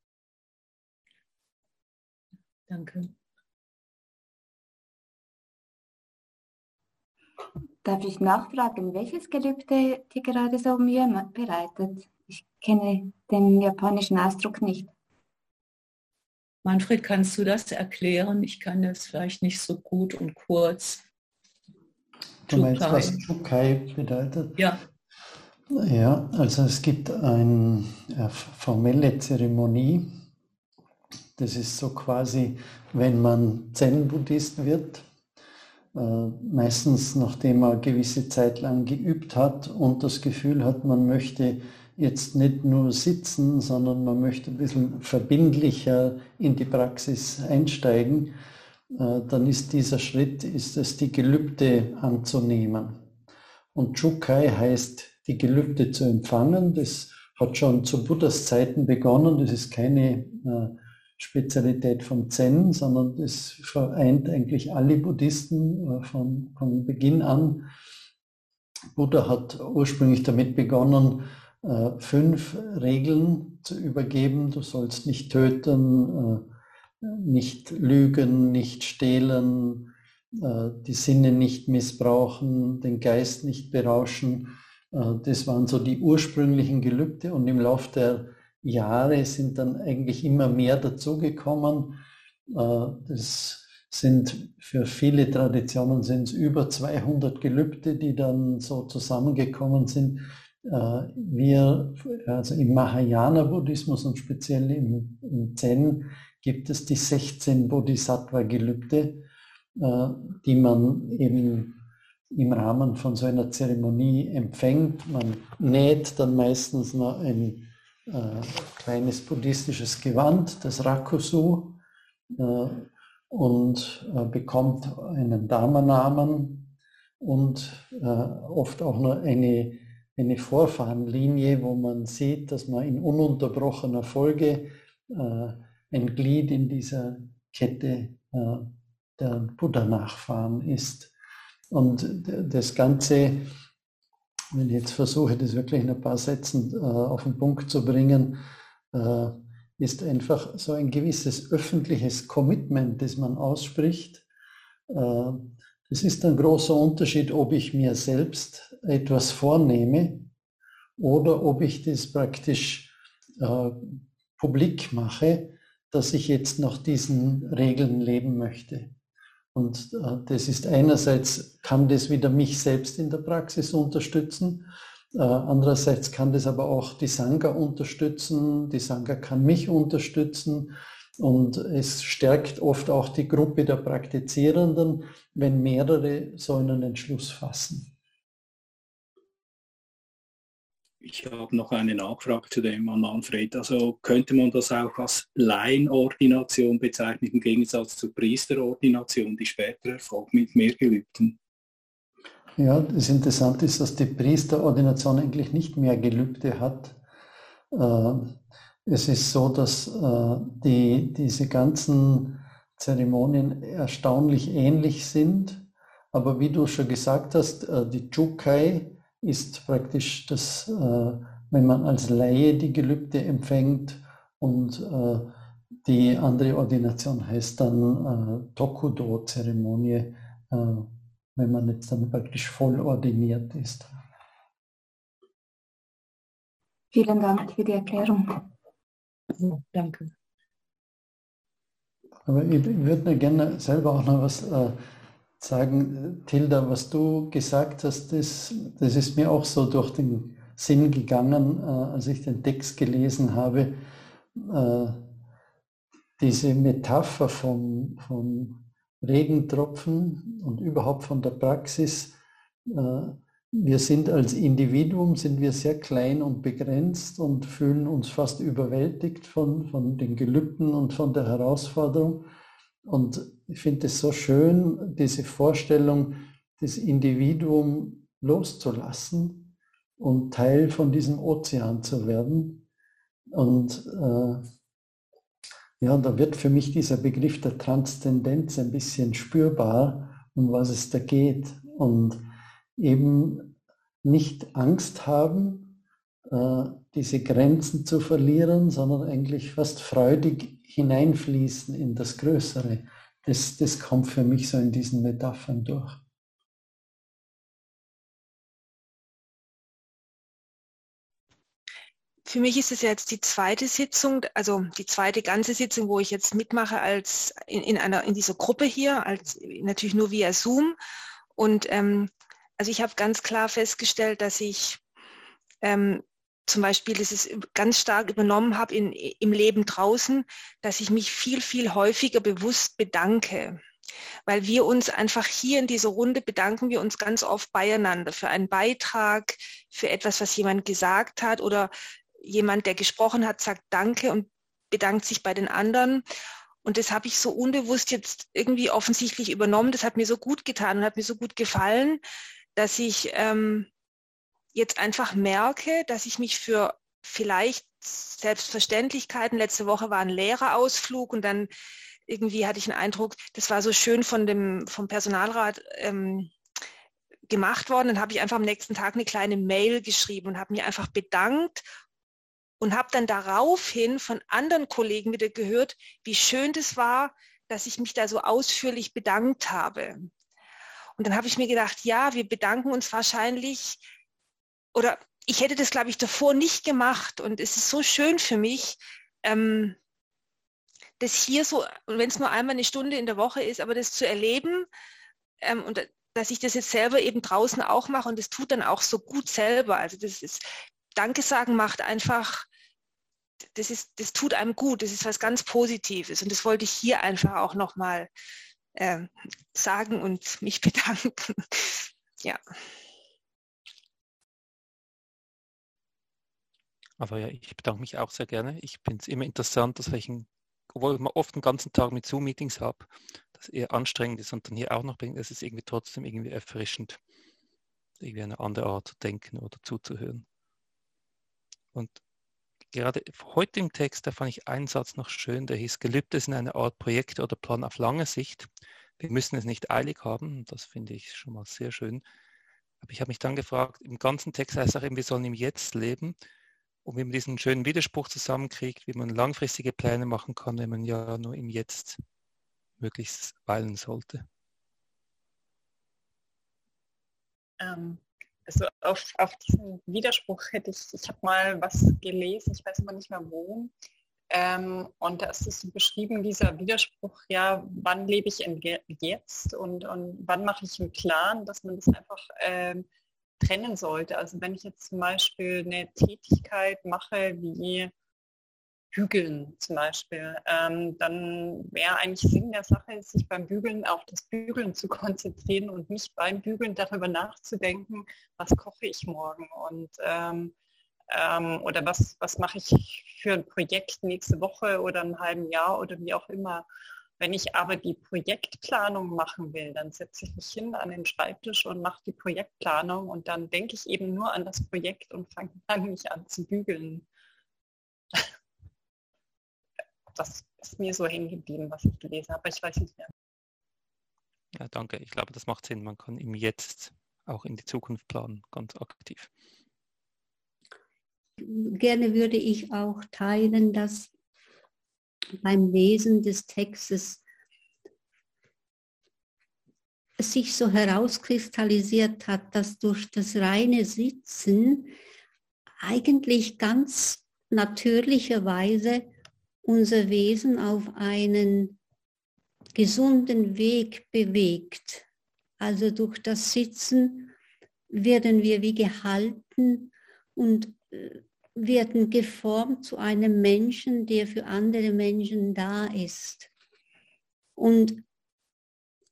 Danke. Darf ich nachfragen, welches Gelübde dir gerade so Mühe bereitet? Ich kenne den japanischen Ausdruck nicht. Manfred, kannst du das erklären? Ich kann das vielleicht nicht so gut und kurz. Du meinst, was Chukai bedeutet? Ja. Ja, also es gibt eine formelle Zeremonie. Das ist so quasi, wenn man Zen-Buddhist wird, äh, meistens nachdem man eine gewisse Zeit lang geübt hat und das Gefühl hat, man möchte jetzt nicht nur sitzen, sondern man möchte ein bisschen verbindlicher in die Praxis einsteigen, äh, dann ist dieser Schritt, ist es die Gelübde anzunehmen. Und Chukai heißt, die Gelübde zu empfangen. Das hat schon zu Buddhas Zeiten begonnen. Das ist keine äh, Spezialität von Zen, sondern das vereint eigentlich alle Buddhisten äh, von, von Beginn an. Buddha hat ursprünglich damit begonnen, äh, fünf Regeln zu übergeben. Du sollst nicht töten, äh, nicht lügen, nicht stehlen, die Sinne nicht missbrauchen, den Geist nicht berauschen. Das waren so die ursprünglichen Gelübde und im Laufe der Jahre sind dann eigentlich immer mehr dazugekommen. Äh, das sind für viele Traditionen sind es über 200 Gelübde, die dann so zusammengekommen sind. Äh, wir, also im Mahayana-Buddhismus und speziell im, im Zen gibt es die 16 Bodhisattva-Gelübde, äh, die man eben im Rahmen von so einer Zeremonie empfängt. Man näht dann meistens noch ein äh, kleines buddhistisches Gewand, das Rakusu, äh, und äh, bekommt einen Dharma-Namen und äh, oft auch noch eine, eine Vorfahrenlinie, wo man sieht, dass man in ununterbrochener Folge äh, ein Glied in dieser Kette äh, der Buddha-Nachfahren ist. Und das Ganze wenn ich jetzt versuche, das wirklich in ein paar Sätzen äh, auf den Punkt zu bringen, äh, ist einfach so ein gewisses öffentliches Commitment, das man ausspricht. Äh, das ist ein großer Unterschied, ob ich mir selbst etwas vornehme oder ob ich das praktisch äh, publik mache, dass ich jetzt nach diesen Regeln leben möchte. Und äh, das ist einerseits, kann das wieder mich selbst in der Praxis unterstützen. Äh, andererseits kann das aber auch die Sangha unterstützen. Die Sangha kann mich unterstützen. Und es stärkt oft auch die Gruppe der Praktizierenden, wenn mehrere so einen Entschluss fassen. Ich habe noch eine Nachfrage zu dem an Manfred. Also könnte man das auch als Laienordination bezeichnen im Gegensatz zur Priesterordination, die später erfolgt mit mehr Gelübden? Ja, das Interessante ist, dass die Priesterordination eigentlich nicht mehr Gelübde hat. Äh, es ist so, dass äh, die, diese ganzen Zeremonien erstaunlich ähnlich sind, aber wie du schon gesagt hast, äh, die Jukai ist praktisch das, wenn man als Laie die Gelübde empfängt und die andere Ordination heißt dann Tokudo-Zeremonie wenn man jetzt dann praktisch voll ordiniert ist. Vielen Dank für die Erklärung. Oh, danke. Aber ich würde gerne selber auch noch was äh, sagen. Tilda, was du gesagt hast, das, das ist mir auch so durch den Sinn gegangen, äh, als ich den Text gelesen habe. Äh, diese Metapher vom, vom Regentropfen und überhaupt von der Praxis. Äh, wir sind als Individuum, sind wir sehr klein und begrenzt und fühlen uns fast überwältigt von, von den Gelübden und von der Herausforderung. Und ich finde es so schön, diese Vorstellung, das Individuum loszulassen und Teil von diesem Ozean zu werden. Und äh, ja, da wird für mich dieser Begriff der Transzendenz ein bisschen spürbar, um was es da geht. Und eben nicht Angst haben, diese Grenzen zu verlieren, sondern eigentlich fast freudig hineinfließen in das Größere. Das, das kommt für mich so in diesen Metaphern durch. Für mich ist es jetzt die zweite Sitzung, also die zweite ganze Sitzung, wo ich jetzt mitmache als in, in einer in dieser Gruppe hier, als natürlich nur via Zoom. Und ähm, also ich habe ganz klar festgestellt, dass ich ähm, zum Beispiel, das ist ganz stark übernommen habe in, im Leben draußen, dass ich mich viel, viel häufiger bewusst bedanke. Weil wir uns einfach hier in dieser Runde bedanken wir uns ganz oft beieinander für einen Beitrag, für etwas, was jemand gesagt hat oder jemand, der gesprochen hat, sagt Danke und bedankt sich bei den anderen. Und das habe ich so unbewusst jetzt irgendwie offensichtlich übernommen. Das hat mir so gut getan und hat mir so gut gefallen, dass ich ähm, jetzt einfach merke, dass ich mich für vielleicht Selbstverständlichkeiten, letzte Woche war ein Lehrerausflug und dann irgendwie hatte ich den Eindruck, das war so schön von dem, vom Personalrat ähm, gemacht worden. Dann habe ich einfach am nächsten Tag eine kleine Mail geschrieben und habe mich einfach bedankt und habe dann daraufhin von anderen Kollegen wieder gehört, wie schön das war, dass ich mich da so ausführlich bedankt habe. Und dann habe ich mir gedacht, ja, wir bedanken uns wahrscheinlich, oder ich hätte das, glaube ich, davor nicht gemacht. Und es ist so schön für mich, ähm, das hier so, wenn es nur einmal eine Stunde in der Woche ist, aber das zu erleben ähm, und dass ich das jetzt selber eben draußen auch mache und das tut dann auch so gut selber. Also das ist, Danke sagen macht einfach das, ist, das tut einem gut, das ist was ganz Positives. Und das wollte ich hier einfach auch nochmal äh, sagen und mich bedanken. ja. Aber ja, ich bedanke mich auch sehr gerne. Ich finde es immer interessant, dass ich, obwohl ich oft den ganzen Tag mit Zoom-Meetings habe, das eher anstrengend ist und dann hier auch noch bin, es ist irgendwie trotzdem irgendwie erfrischend, irgendwie eine andere Art zu denken oder zuzuhören. Und gerade heute im Text, da fand ich einen Satz noch schön, der hieß, Gelübde sind eine Art Projekt oder Plan auf lange Sicht. Wir müssen es nicht eilig haben, das finde ich schon mal sehr schön. Aber ich habe mich dann gefragt, im ganzen Text heißt es auch eben, wir sollen im Jetzt leben. Und wie man diesen schönen Widerspruch zusammenkriegt, wie man langfristige Pläne machen kann, wenn man ja nur im Jetzt möglichst weilen sollte. Ähm, also auf, auf diesen Widerspruch hätte ich, ich habe mal was gelesen, ich weiß aber nicht mehr wo. Ähm, und da ist es beschrieben, dieser Widerspruch, ja, wann lebe ich Jetzt und, und wann mache ich einen Plan, dass man das einfach ähm, trennen sollte. Also wenn ich jetzt zum Beispiel eine Tätigkeit mache wie Bügeln zum Beispiel, ähm, dann wäre eigentlich Sinn der Sache, sich beim Bügeln auf das Bügeln zu konzentrieren und nicht beim Bügeln darüber nachzudenken, was koche ich morgen. Und ähm, Ähm, oder was, was mache ich für ein Projekt nächste Woche oder ein halben Jahr oder wie auch immer. Wenn ich aber die Projektplanung machen will, dann setze ich mich hin an den Schreibtisch und mache die Projektplanung und dann denke ich eben nur an das Projekt und fange dann mich an zu bügeln. Das ist mir so hängen geblieben, was ich gelesen habe, aber ich weiß nicht mehr. Ja, danke. Ich glaube, das macht Sinn. Man kann im Jetzt auch in die Zukunft planen, ganz aktiv. Gerne würde ich auch teilen, dass beim Lesen des Textes es sich so herauskristallisiert hat, dass durch das reine Sitzen eigentlich ganz natürlicherweise unser Wesen auf einen gesunden Weg bewegt. Also durch das Sitzen werden wir wie gehalten und äh, werden geformt zu einem Menschen, der für andere Menschen da ist. Und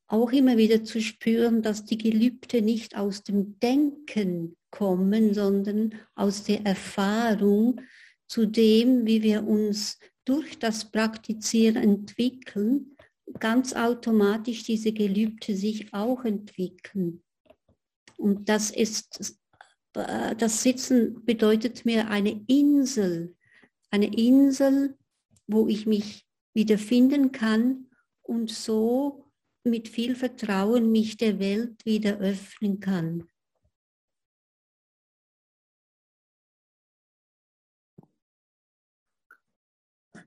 auch immer wieder zu spüren, dass die Gelübde nicht aus dem Denken kommen, sondern aus der Erfahrung zu dem, wie wir uns durch das Praktizieren entwickeln, ganz automatisch diese Gelübde sich auch entwickeln. Und das ist das Sitzen bedeutet mir eine Insel, eine Insel, wo ich mich wiederfinden kann und so mit viel Vertrauen mich der Welt wieder öffnen kann.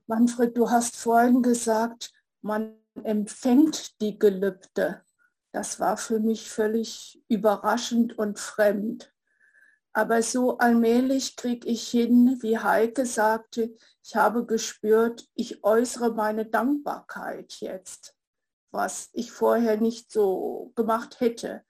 Manfred, du hast vorhin gesagt, man empfängt die Gelübde. Das war für mich völlig überraschend und fremd. Aber so allmählich kriege ich hin, wie Heike sagte, ich habe gespürt, ich äußere meine Dankbarkeit jetzt, was ich vorher nicht so gemacht hätte.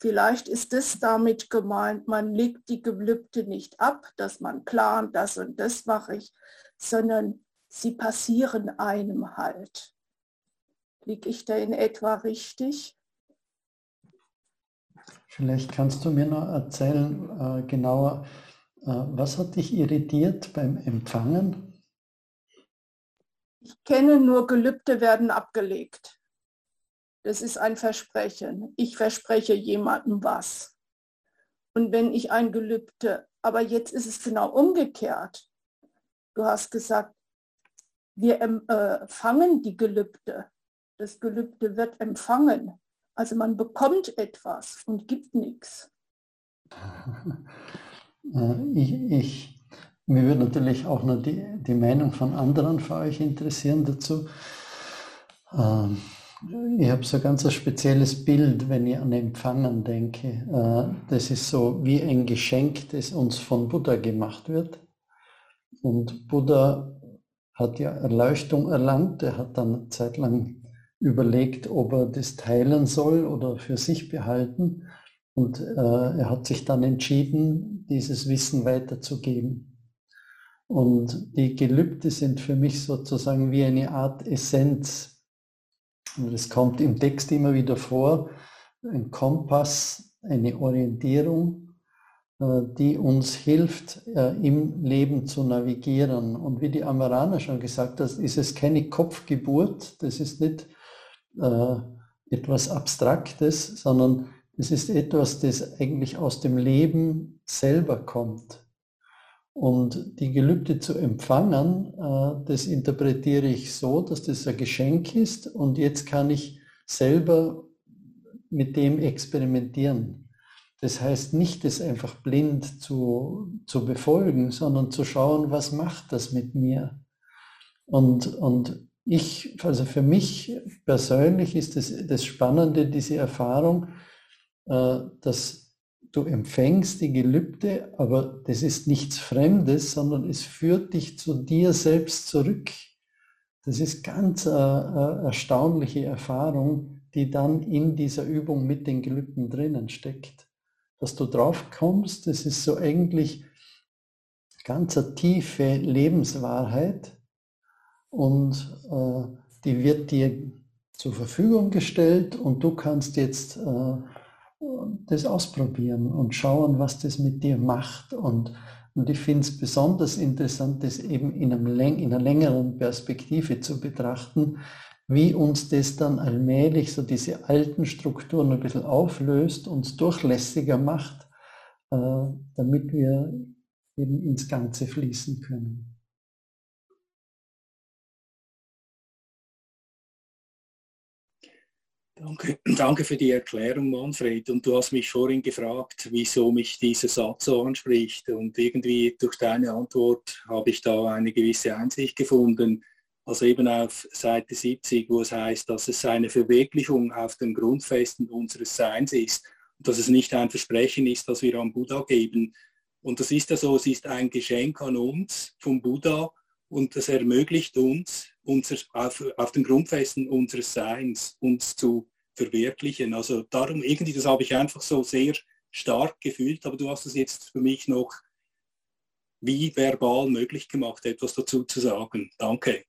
Vielleicht ist es damit gemeint, man legt die Gelübde nicht ab, dass man plant, das und das mache ich, sondern sie passieren einem halt. Liege ich da in etwa richtig? Vielleicht kannst du mir noch erzählen, äh, genauer, äh, was hat dich irritiert beim Empfangen? Ich kenne nur, Gelübde werden abgelegt. Das ist ein Versprechen. Ich verspreche jemandem was. Und wenn ich ein Gelübde, aber jetzt ist es genau umgekehrt. Du hast gesagt, wir empfangen äh, die Gelübde. Das Gelübde wird empfangen. Also man bekommt etwas und gibt nichts. Ich, ich, mir würde natürlich auch noch die, die Meinung von anderen für euch interessieren dazu. Ähm, ich habe so ganz ein spezielles Bild, wenn ich an Empfangen denke. Äh, das ist so wie ein Geschenk, das uns von Buddha gemacht wird. Und Buddha hat ja Erleuchtung erlangt. Er hat dann eine Zeit lang überlegt, ob er das teilen soll oder für sich behalten. Und äh, er hat sich dann entschieden, dieses Wissen weiterzugeben. Und die Gelübde sind für mich sozusagen wie eine Art Essenz. Und es kommt im Text immer wieder vor, ein Kompass, eine Orientierung, äh, die uns hilft, äh, im Leben zu navigieren. Und wie die Amarana schon gesagt hat, ist es keine Kopfgeburt, das ist nicht äh, etwas Abstraktes, sondern es ist etwas, das eigentlich aus dem Leben selber kommt. Und die Gelübde zu empfangen, äh, das interpretiere ich so, dass das ein Geschenk ist und jetzt kann ich selber mit dem experimentieren. Das heißt nicht, das einfach blind zu, zu befolgen, sondern zu schauen, was macht das mit mir. Und, und ich, also für mich persönlich ist das, das Spannende, diese Erfahrung, äh, dass du empfängst die Gelübde, aber das ist nichts Fremdes, sondern es führt dich zu dir selbst zurück. Das ist ganz äh, eine erstaunliche Erfahrung, die dann in dieser Übung mit den Gelübden drinnen steckt. Dass du drauf kommst, das ist so eigentlich ganz eine tiefe Lebenswahrheit, und äh, die wird dir zur Verfügung gestellt und du kannst jetzt äh, das ausprobieren und schauen, was das mit dir macht. Und, und ich finde es besonders interessant, das eben in, einem, in einer längeren Perspektive zu betrachten, wie uns das dann allmählich so diese alten Strukturen ein bisschen auflöst, uns durchlässiger macht, äh, damit wir eben ins Ganze fließen können. Danke, danke für die Erklärung, Manfred. Und du hast mich vorhin gefragt, wieso mich dieser Satz so anspricht. Und irgendwie durch deine Antwort habe ich da eine gewisse Einsicht gefunden. Also eben auf Seite 70, wo es heißt, dass es eine Verwirklichung auf den Grundfesten unseres Seins ist. Und dass es nicht ein Versprechen ist, das wir am Buddha geben. Und das ist ja so, es ist ein Geschenk an uns vom Buddha und das ermöglicht uns, unser, auf, auf den Grundfesten unseres Seins uns zu verwirklichen. Also darum irgendwie, das habe ich einfach so sehr stark gefühlt, aber du hast es jetzt für mich noch wie verbal möglich gemacht, etwas dazu zu sagen. Danke.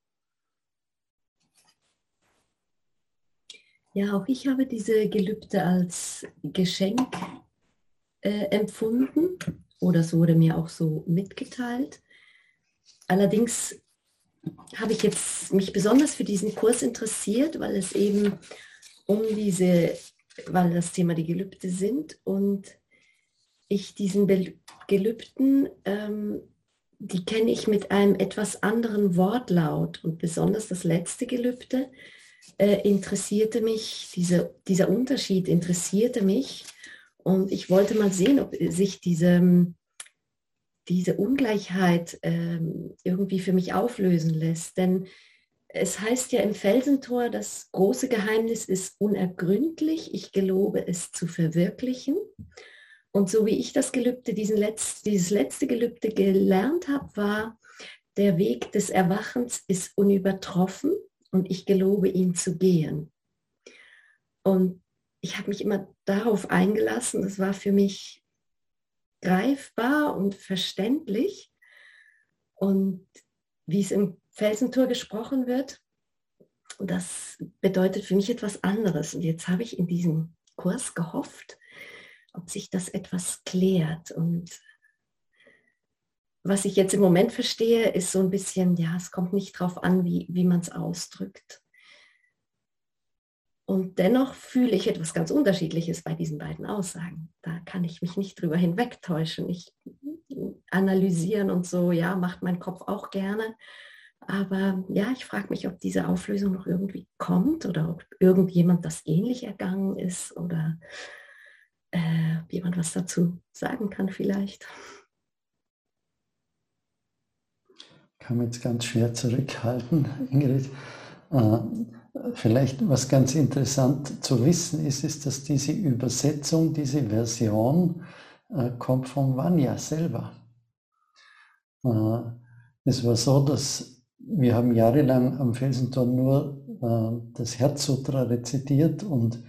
Ja, auch ich habe diese Gelübde als Geschenk äh, empfunden oder so wurde mir auch so mitgeteilt. Allerdings habe ich jetzt mich besonders für diesen Kurs interessiert, weil es eben um diese, weil das Thema die Gelübde sind und ich diesen Gelübden, ähm, die kenne ich mit einem etwas anderen Wortlaut und besonders das letzte Gelübde äh, interessierte mich, diese, dieser Unterschied interessierte mich und ich wollte mal sehen, ob sich diese, diese Ungleichheit ähm, irgendwie für mich auflösen lässt. Denn es heißt ja im Felsentor, das große Geheimnis ist unergründlich. Ich gelobe es zu verwirklichen. Und so wie ich das Gelübde, diesen Letz-, dieses letzte Gelübde gelernt habe, war, der Weg des Erwachens ist unübertroffen und ich gelobe ihn zu gehen. Und ich habe mich immer darauf eingelassen. Das war für mich greifbar und verständlich. Und wie es im Felsentor gesprochen wird, das bedeutet für mich etwas anderes. Und jetzt habe ich in diesem Kurs gehofft, ob sich das etwas klärt. Und was ich jetzt im Moment verstehe, ist so ein bisschen, ja, es kommt nicht darauf an, wie, wie man es ausdrückt. Und dennoch fühle ich etwas ganz Unterschiedliches bei diesen beiden Aussagen. Da kann ich mich nicht drüber hinwegtäuschen. Ich analysieren und so, ja, macht mein Kopf auch gerne. Aber ja, ich frage mich, ob diese Auflösung noch irgendwie kommt oder ob irgendjemand das ähnlich ergangen ist oder äh, ob jemand was dazu sagen kann vielleicht. Kann man jetzt ganz schwer zurückhalten, Ingrid. Äh, Vielleicht was ganz interessant zu wissen ist, ist, dass diese Übersetzung, diese Version äh, kommt von Vanya selber. Äh, es war so, dass wir haben jahrelang am Felsentor nur äh, das Herzsutra rezitiert und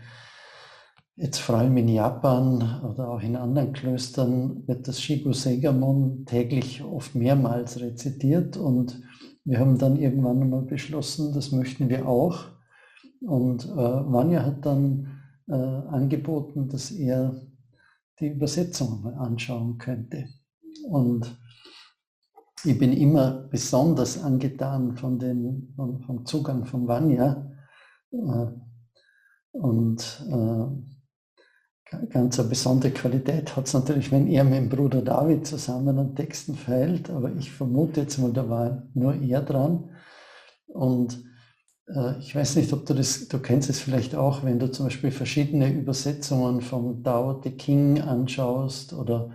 jetzt vor allem in Japan oder auch in anderen Klöstern wird das Shibu Segamon täglich oft mehrmals rezitiert und wir haben dann irgendwann einmal beschlossen, das möchten wir auch. Und äh, Vanya hat dann äh, angeboten, dass er die Übersetzung mal anschauen könnte. Und ich bin immer besonders angetan von den, von, vom Zugang von Vanya. Äh, und äh, ganz eine besondere Qualität hat es natürlich, wenn er mit dem Bruder David zusammen an Texten feilt, aber ich vermute jetzt mal, da war nur er dran. Und ich weiß nicht, ob du das, du kennst es vielleicht auch, wenn du zum Beispiel verschiedene Übersetzungen vom Tao Te King anschaust oder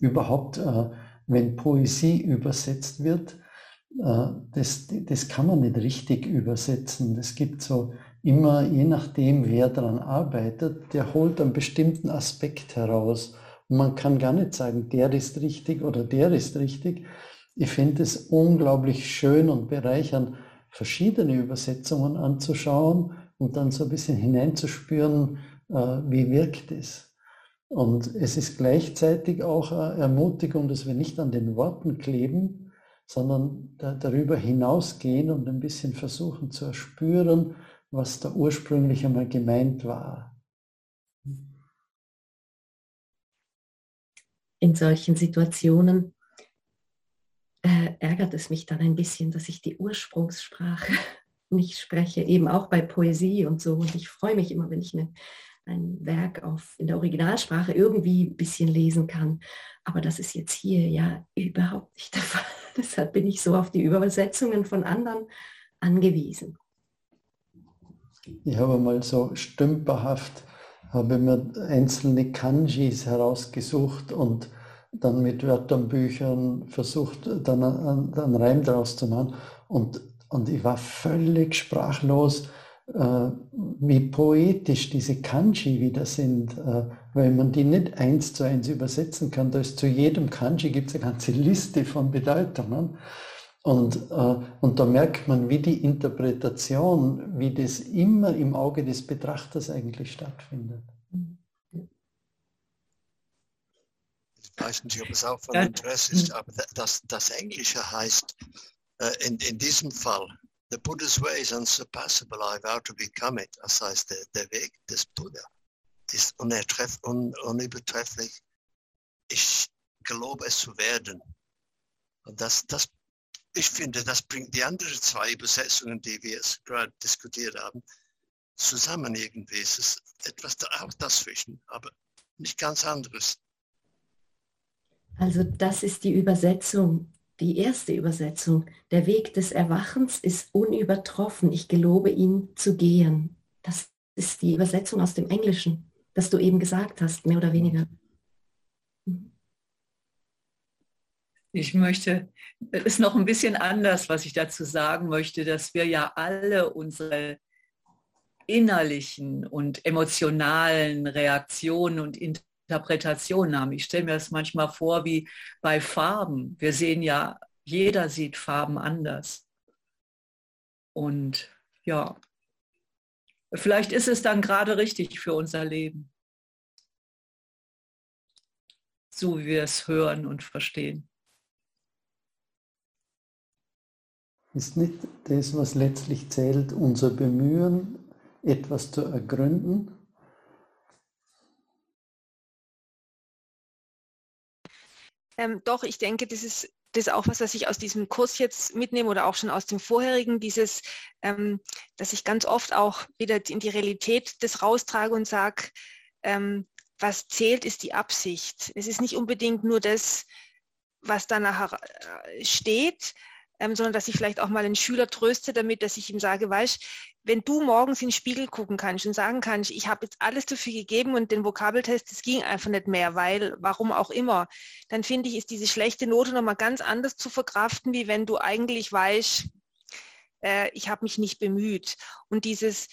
überhaupt, äh, wenn Poesie übersetzt wird, äh, das, das kann man nicht richtig übersetzen. Es gibt so immer, je nachdem, wer daran arbeitet, der holt einen bestimmten Aspekt heraus. Und man kann gar nicht sagen, der ist richtig oder der ist richtig. Ich finde es unglaublich schön und bereichernd, verschiedene Übersetzungen anzuschauen und dann so ein bisschen hineinzuspüren, äh, wie wirkt es. Und es ist gleichzeitig auch eine Ermutigung, dass wir nicht an den Worten kleben, sondern darüber hinausgehen und ein bisschen versuchen zu erspüren, was da ursprünglich einmal gemeint war. in solchen Situationen äh, ärgert es mich dann ein bisschen, dass ich die Ursprungssprache nicht spreche, eben auch bei Poesie und so. Und ich freue mich immer, wenn ich eine, ein Werk auf, in der Originalsprache irgendwie ein bisschen lesen kann. Aber das ist jetzt hier ja überhaupt nicht der Fall. Deshalb bin ich so auf die Übersetzungen von anderen angewiesen. Ich habe mal so stümperhaft, habe mir einzelne Kanjis herausgesucht und dann mit Wörterbüchern versucht, dann einen Reim daraus zu machen. Und, und ich war völlig sprachlos, äh, wie poetisch diese Kanji wieder sind, äh, weil man die nicht eins zu eins übersetzen kann. Da ist zu jedem Kanji gibt es eine ganze Liste von Bedeutungen. Und, äh, und da merkt man, wie die Interpretation, wie das immer im Auge des Betrachters eigentlich stattfindet. Ich weiß nicht, ob es auch von Interesse ist, aber das, das Englische heißt äh, in, in diesem Fall, the Buddha's way is unsurpassable, I vow to become it. Das heißt, der, der Weg des Buddha ist unertreff, un, unübertrefflich. Ich gelobe es zu werden. Und das, das ich finde, das bringt die anderen zwei Übersetzungen, die wir jetzt gerade diskutiert haben, zusammen irgendwie. Es ist etwas da, auch dazwischen, aber nicht ganz anderes. Also das ist die Übersetzung, die erste Übersetzung. Der Weg des Erwachens ist unübertroffen. Ich gelobe ihn zu gehen. Das ist die Übersetzung aus dem Englischen, das du eben gesagt hast, mehr oder weniger. Ich möchte, es ist noch ein bisschen anders, was ich dazu sagen möchte, dass wir ja alle unsere innerlichen und emotionalen Reaktionen und Interpretationen haben. Ich stelle mir das manchmal vor wie bei Farben. Wir sehen ja, jeder sieht Farben anders. Und ja, vielleicht ist es dann gerade richtig für unser Leben. So wie wir es hören und verstehen. Ist nicht das, was letztlich zählt, unser Bemühen, etwas zu ergründen? Ähm, doch, ich denke, das ist das auch was, was ich aus diesem Kurs jetzt mitnehme oder auch schon aus dem vorherigen, dieses, ähm, dass ich ganz oft auch wieder in die Realität das raustrage und sage, ähm, was zählt, ist die Absicht. Es ist nicht unbedingt nur das, was da nachher äh, steht, ähm, sondern dass ich vielleicht auch mal einen Schüler tröste damit, dass ich ihm sage, weißt, wenn du morgens in den Spiegel gucken kannst und sagen kannst, ich habe jetzt alles dafür gegeben und den Vokabeltest, das ging einfach nicht mehr, weil, warum auch immer, dann finde ich, ist diese schlechte Note nochmal ganz anders zu verkraften, wie wenn du eigentlich weißt, äh, ich habe mich nicht bemüht. Und dieses,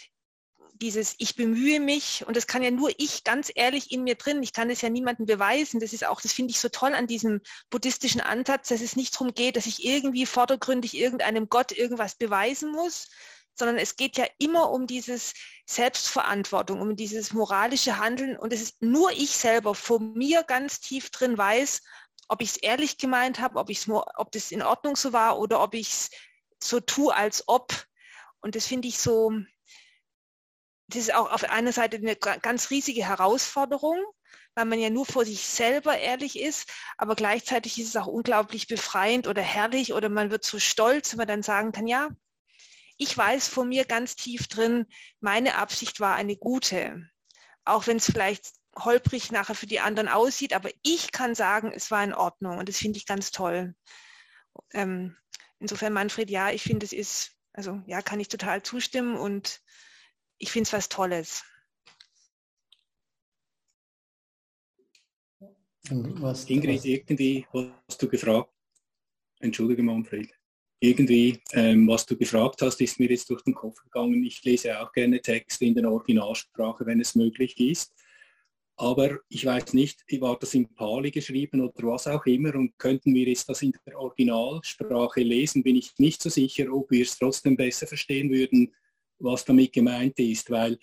dieses Ich bemühe mich, und das kann ja nur ich ganz ehrlich in mir drin, ich kann es ja niemandem beweisen, das ist auch, das finde ich so toll an diesem buddhistischen Ansatz, dass es nicht darum geht, dass ich irgendwie vordergründig irgendeinem Gott irgendwas beweisen muss, sondern es geht ja immer um dieses Selbstverantwortung, um dieses moralische Handeln. Und es ist nur ich selber vor mir ganz tief drin weiß, ob ich es ehrlich gemeint habe, ob, ob das in Ordnung so war oder ob ich es so tue, als ob. Und das finde ich so, das ist auch auf einer Seite eine ganz riesige Herausforderung, weil man ja nur vor sich selber ehrlich ist, aber gleichzeitig ist es auch unglaublich befreiend oder herrlich oder man wird so stolz, wenn man dann sagen kann, ja, ich weiß von mir ganz tief drin, meine Absicht war eine gute. Auch wenn es vielleicht holprig nachher für die anderen aussieht, aber ich kann sagen, es war in Ordnung und das finde ich ganz toll. Ähm, insofern, Manfred, ja, ich finde, es ist, also ja, kann ich total zustimmen und ich finde es was Tolles. Was, Ingrid, irgendwie hast du gefragt, entschuldige Manfred, irgendwie, ähm, was du gefragt hast, ist mir jetzt durch den Kopf gegangen. Ich lese auch gerne Texte in der Originalsprache, wenn es möglich ist. Aber ich weiß nicht, war das in Pali geschrieben oder was auch immer und könnten wir jetzt das in der Originalsprache lesen, bin ich nicht so sicher, ob wir es trotzdem besser verstehen würden, was damit gemeint ist, weil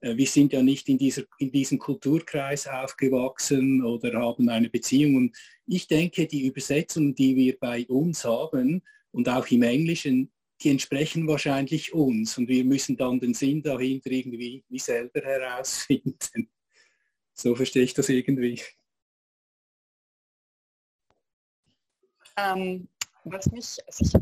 äh, wir sind ja nicht in, dieser, in diesem Kulturkreis aufgewachsen oder haben eine Beziehung. Und ich denke, die Übersetzungen, die wir bei uns haben und auch im Englischen, die entsprechen wahrscheinlich uns und wir müssen dann den Sinn dahinter irgendwie wie selber herausfinden. So verstehe ich das irgendwie. Ähm, was mich, also ich,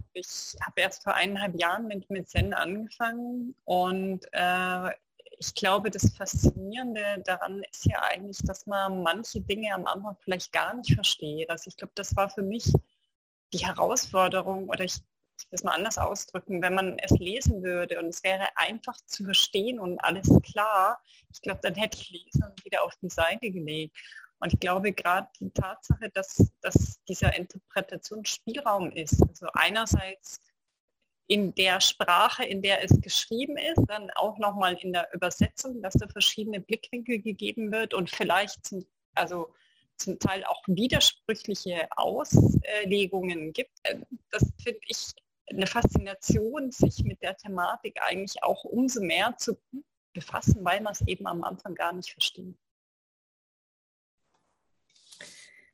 ich habe erst vor eineinhalb Jahren mit, mit Zen angefangen und äh, ich glaube, das Faszinierende daran ist ja eigentlich, dass man manche Dinge am Anfang vielleicht gar nicht versteht. Also ich glaube, das war für mich die Herausforderung oder ich, ich will es mal anders ausdrücken, wenn man es lesen würde und es wäre einfach zu verstehen und alles klar, ich glaube, dann hätte ich lesen und wieder auf die Seite gelegt. Und ich glaube gerade die Tatsache, dass, dass dieser Interpretationsspielraum ist, also einerseits in der Sprache, in der es geschrieben ist, dann auch nochmal in der Übersetzung, dass da verschiedene Blickwinkel gegeben wird und vielleicht zum, also zum Teil auch widersprüchliche Auslegungen gibt. Äh, das finde ich eine Faszination, sich mit der Thematik eigentlich auch umso mehr zu befassen, weil man es eben am Anfang gar nicht versteht.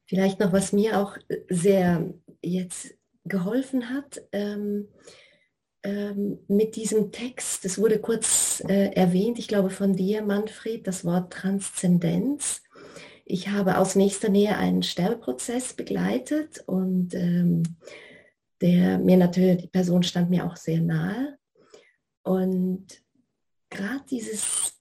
Vielleicht noch, was mir auch sehr jetzt geholfen hat, ähm, ähm, mit diesem Text, es wurde kurz äh, erwähnt, ich glaube von dir, Manfred, das Wort Transzendenz. Ich habe aus nächster Nähe einen Sterbeprozess begleitet und ähm, der mir natürlich, die Person stand mir auch sehr nahe. Und gerade dieses,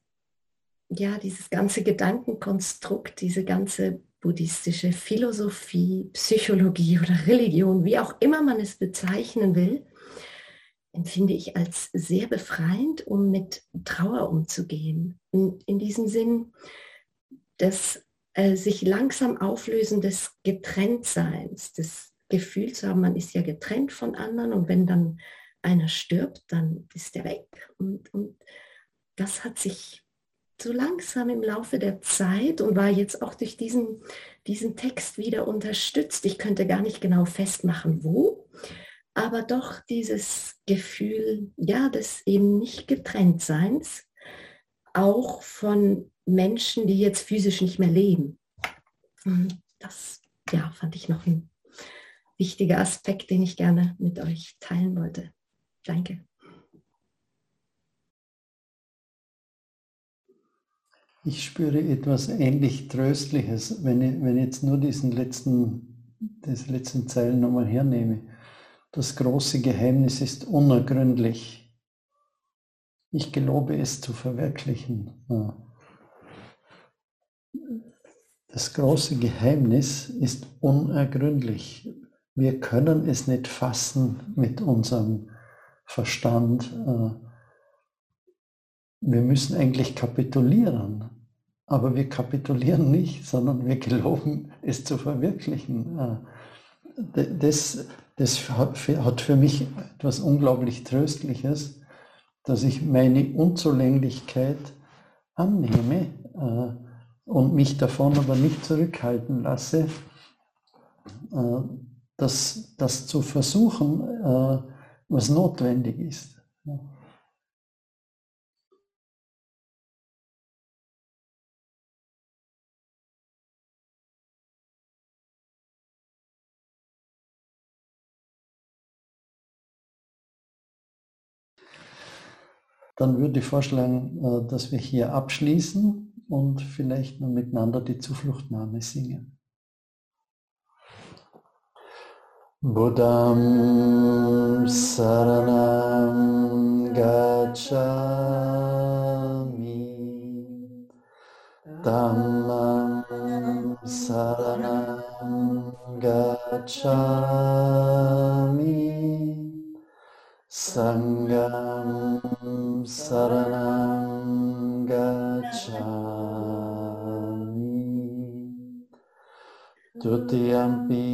ja, dieses ganze Gedankenkonstrukt, diese ganze buddhistische Philosophie, Psychologie oder Religion, wie auch immer man es bezeichnen will, empfinde ich als sehr befreiend, um mit Trauer umzugehen. Und in diesem Sinn des äh, sich langsam auflösen des Getrenntseins, des Gefühl zu haben, man ist ja getrennt von anderen und wenn dann einer stirbt, dann ist er weg. Und, und das hat sich so langsam im Laufe der Zeit und war jetzt auch durch diesen, diesen Text wieder unterstützt. Ich könnte gar nicht genau festmachen, wo, aber doch dieses Gefühl, ja, des eben nicht getrennt Seins, auch von Menschen, die jetzt physisch nicht mehr leben. Das, ja, fand ich noch ein wichtiger Aspekt, den ich gerne mit euch teilen wollte. Danke. Ich spüre etwas ähnlich Tröstliches, wenn ich, wenn ich jetzt nur diesen letzten, diese letzten Zeilen nochmal hernehme. Das große Geheimnis ist unergründlich. Ich gelobe es zu verwirklichen. Das große Geheimnis ist unergründlich. Wir können es nicht fassen mit unserem Verstand. Wir müssen eigentlich kapitulieren. Aber wir kapitulieren nicht, sondern wir geloben, es zu verwirklichen. Äh, das, das hat für mich etwas unglaublich Tröstliches, dass ich meine Unzulänglichkeit annehme äh, und mich davon aber nicht zurückhalten lasse, äh, das, das zu versuchen, was notwendig ist. Dann würde ich vorschlagen, äh, dass wir hier abschließen und vielleicht noch miteinander die Zufluchtnahme singen. Buddham Saranam Gacchami Dhammam Saranam Gacchami Sangam Saranam Gacchami Tutiyampi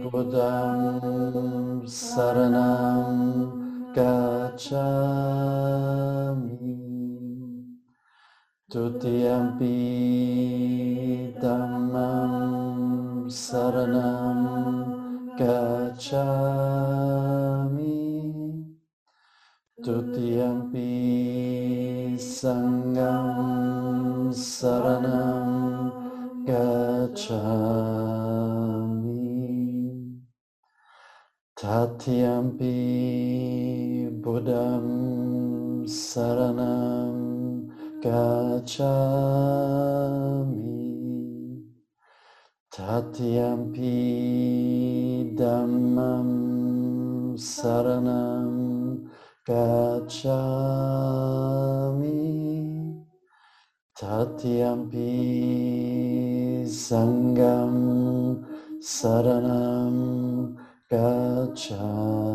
Buddham Saranam Gacchami Tutiyampi Dhammam Saranam Gacchami Tutiyampi Sangam Saranam Gacchami Tatyampi Buddham Saranam Gacchami Tatyampi Dhammam Saranam Gacchami Tatyampi Sangam Saranam Gacchami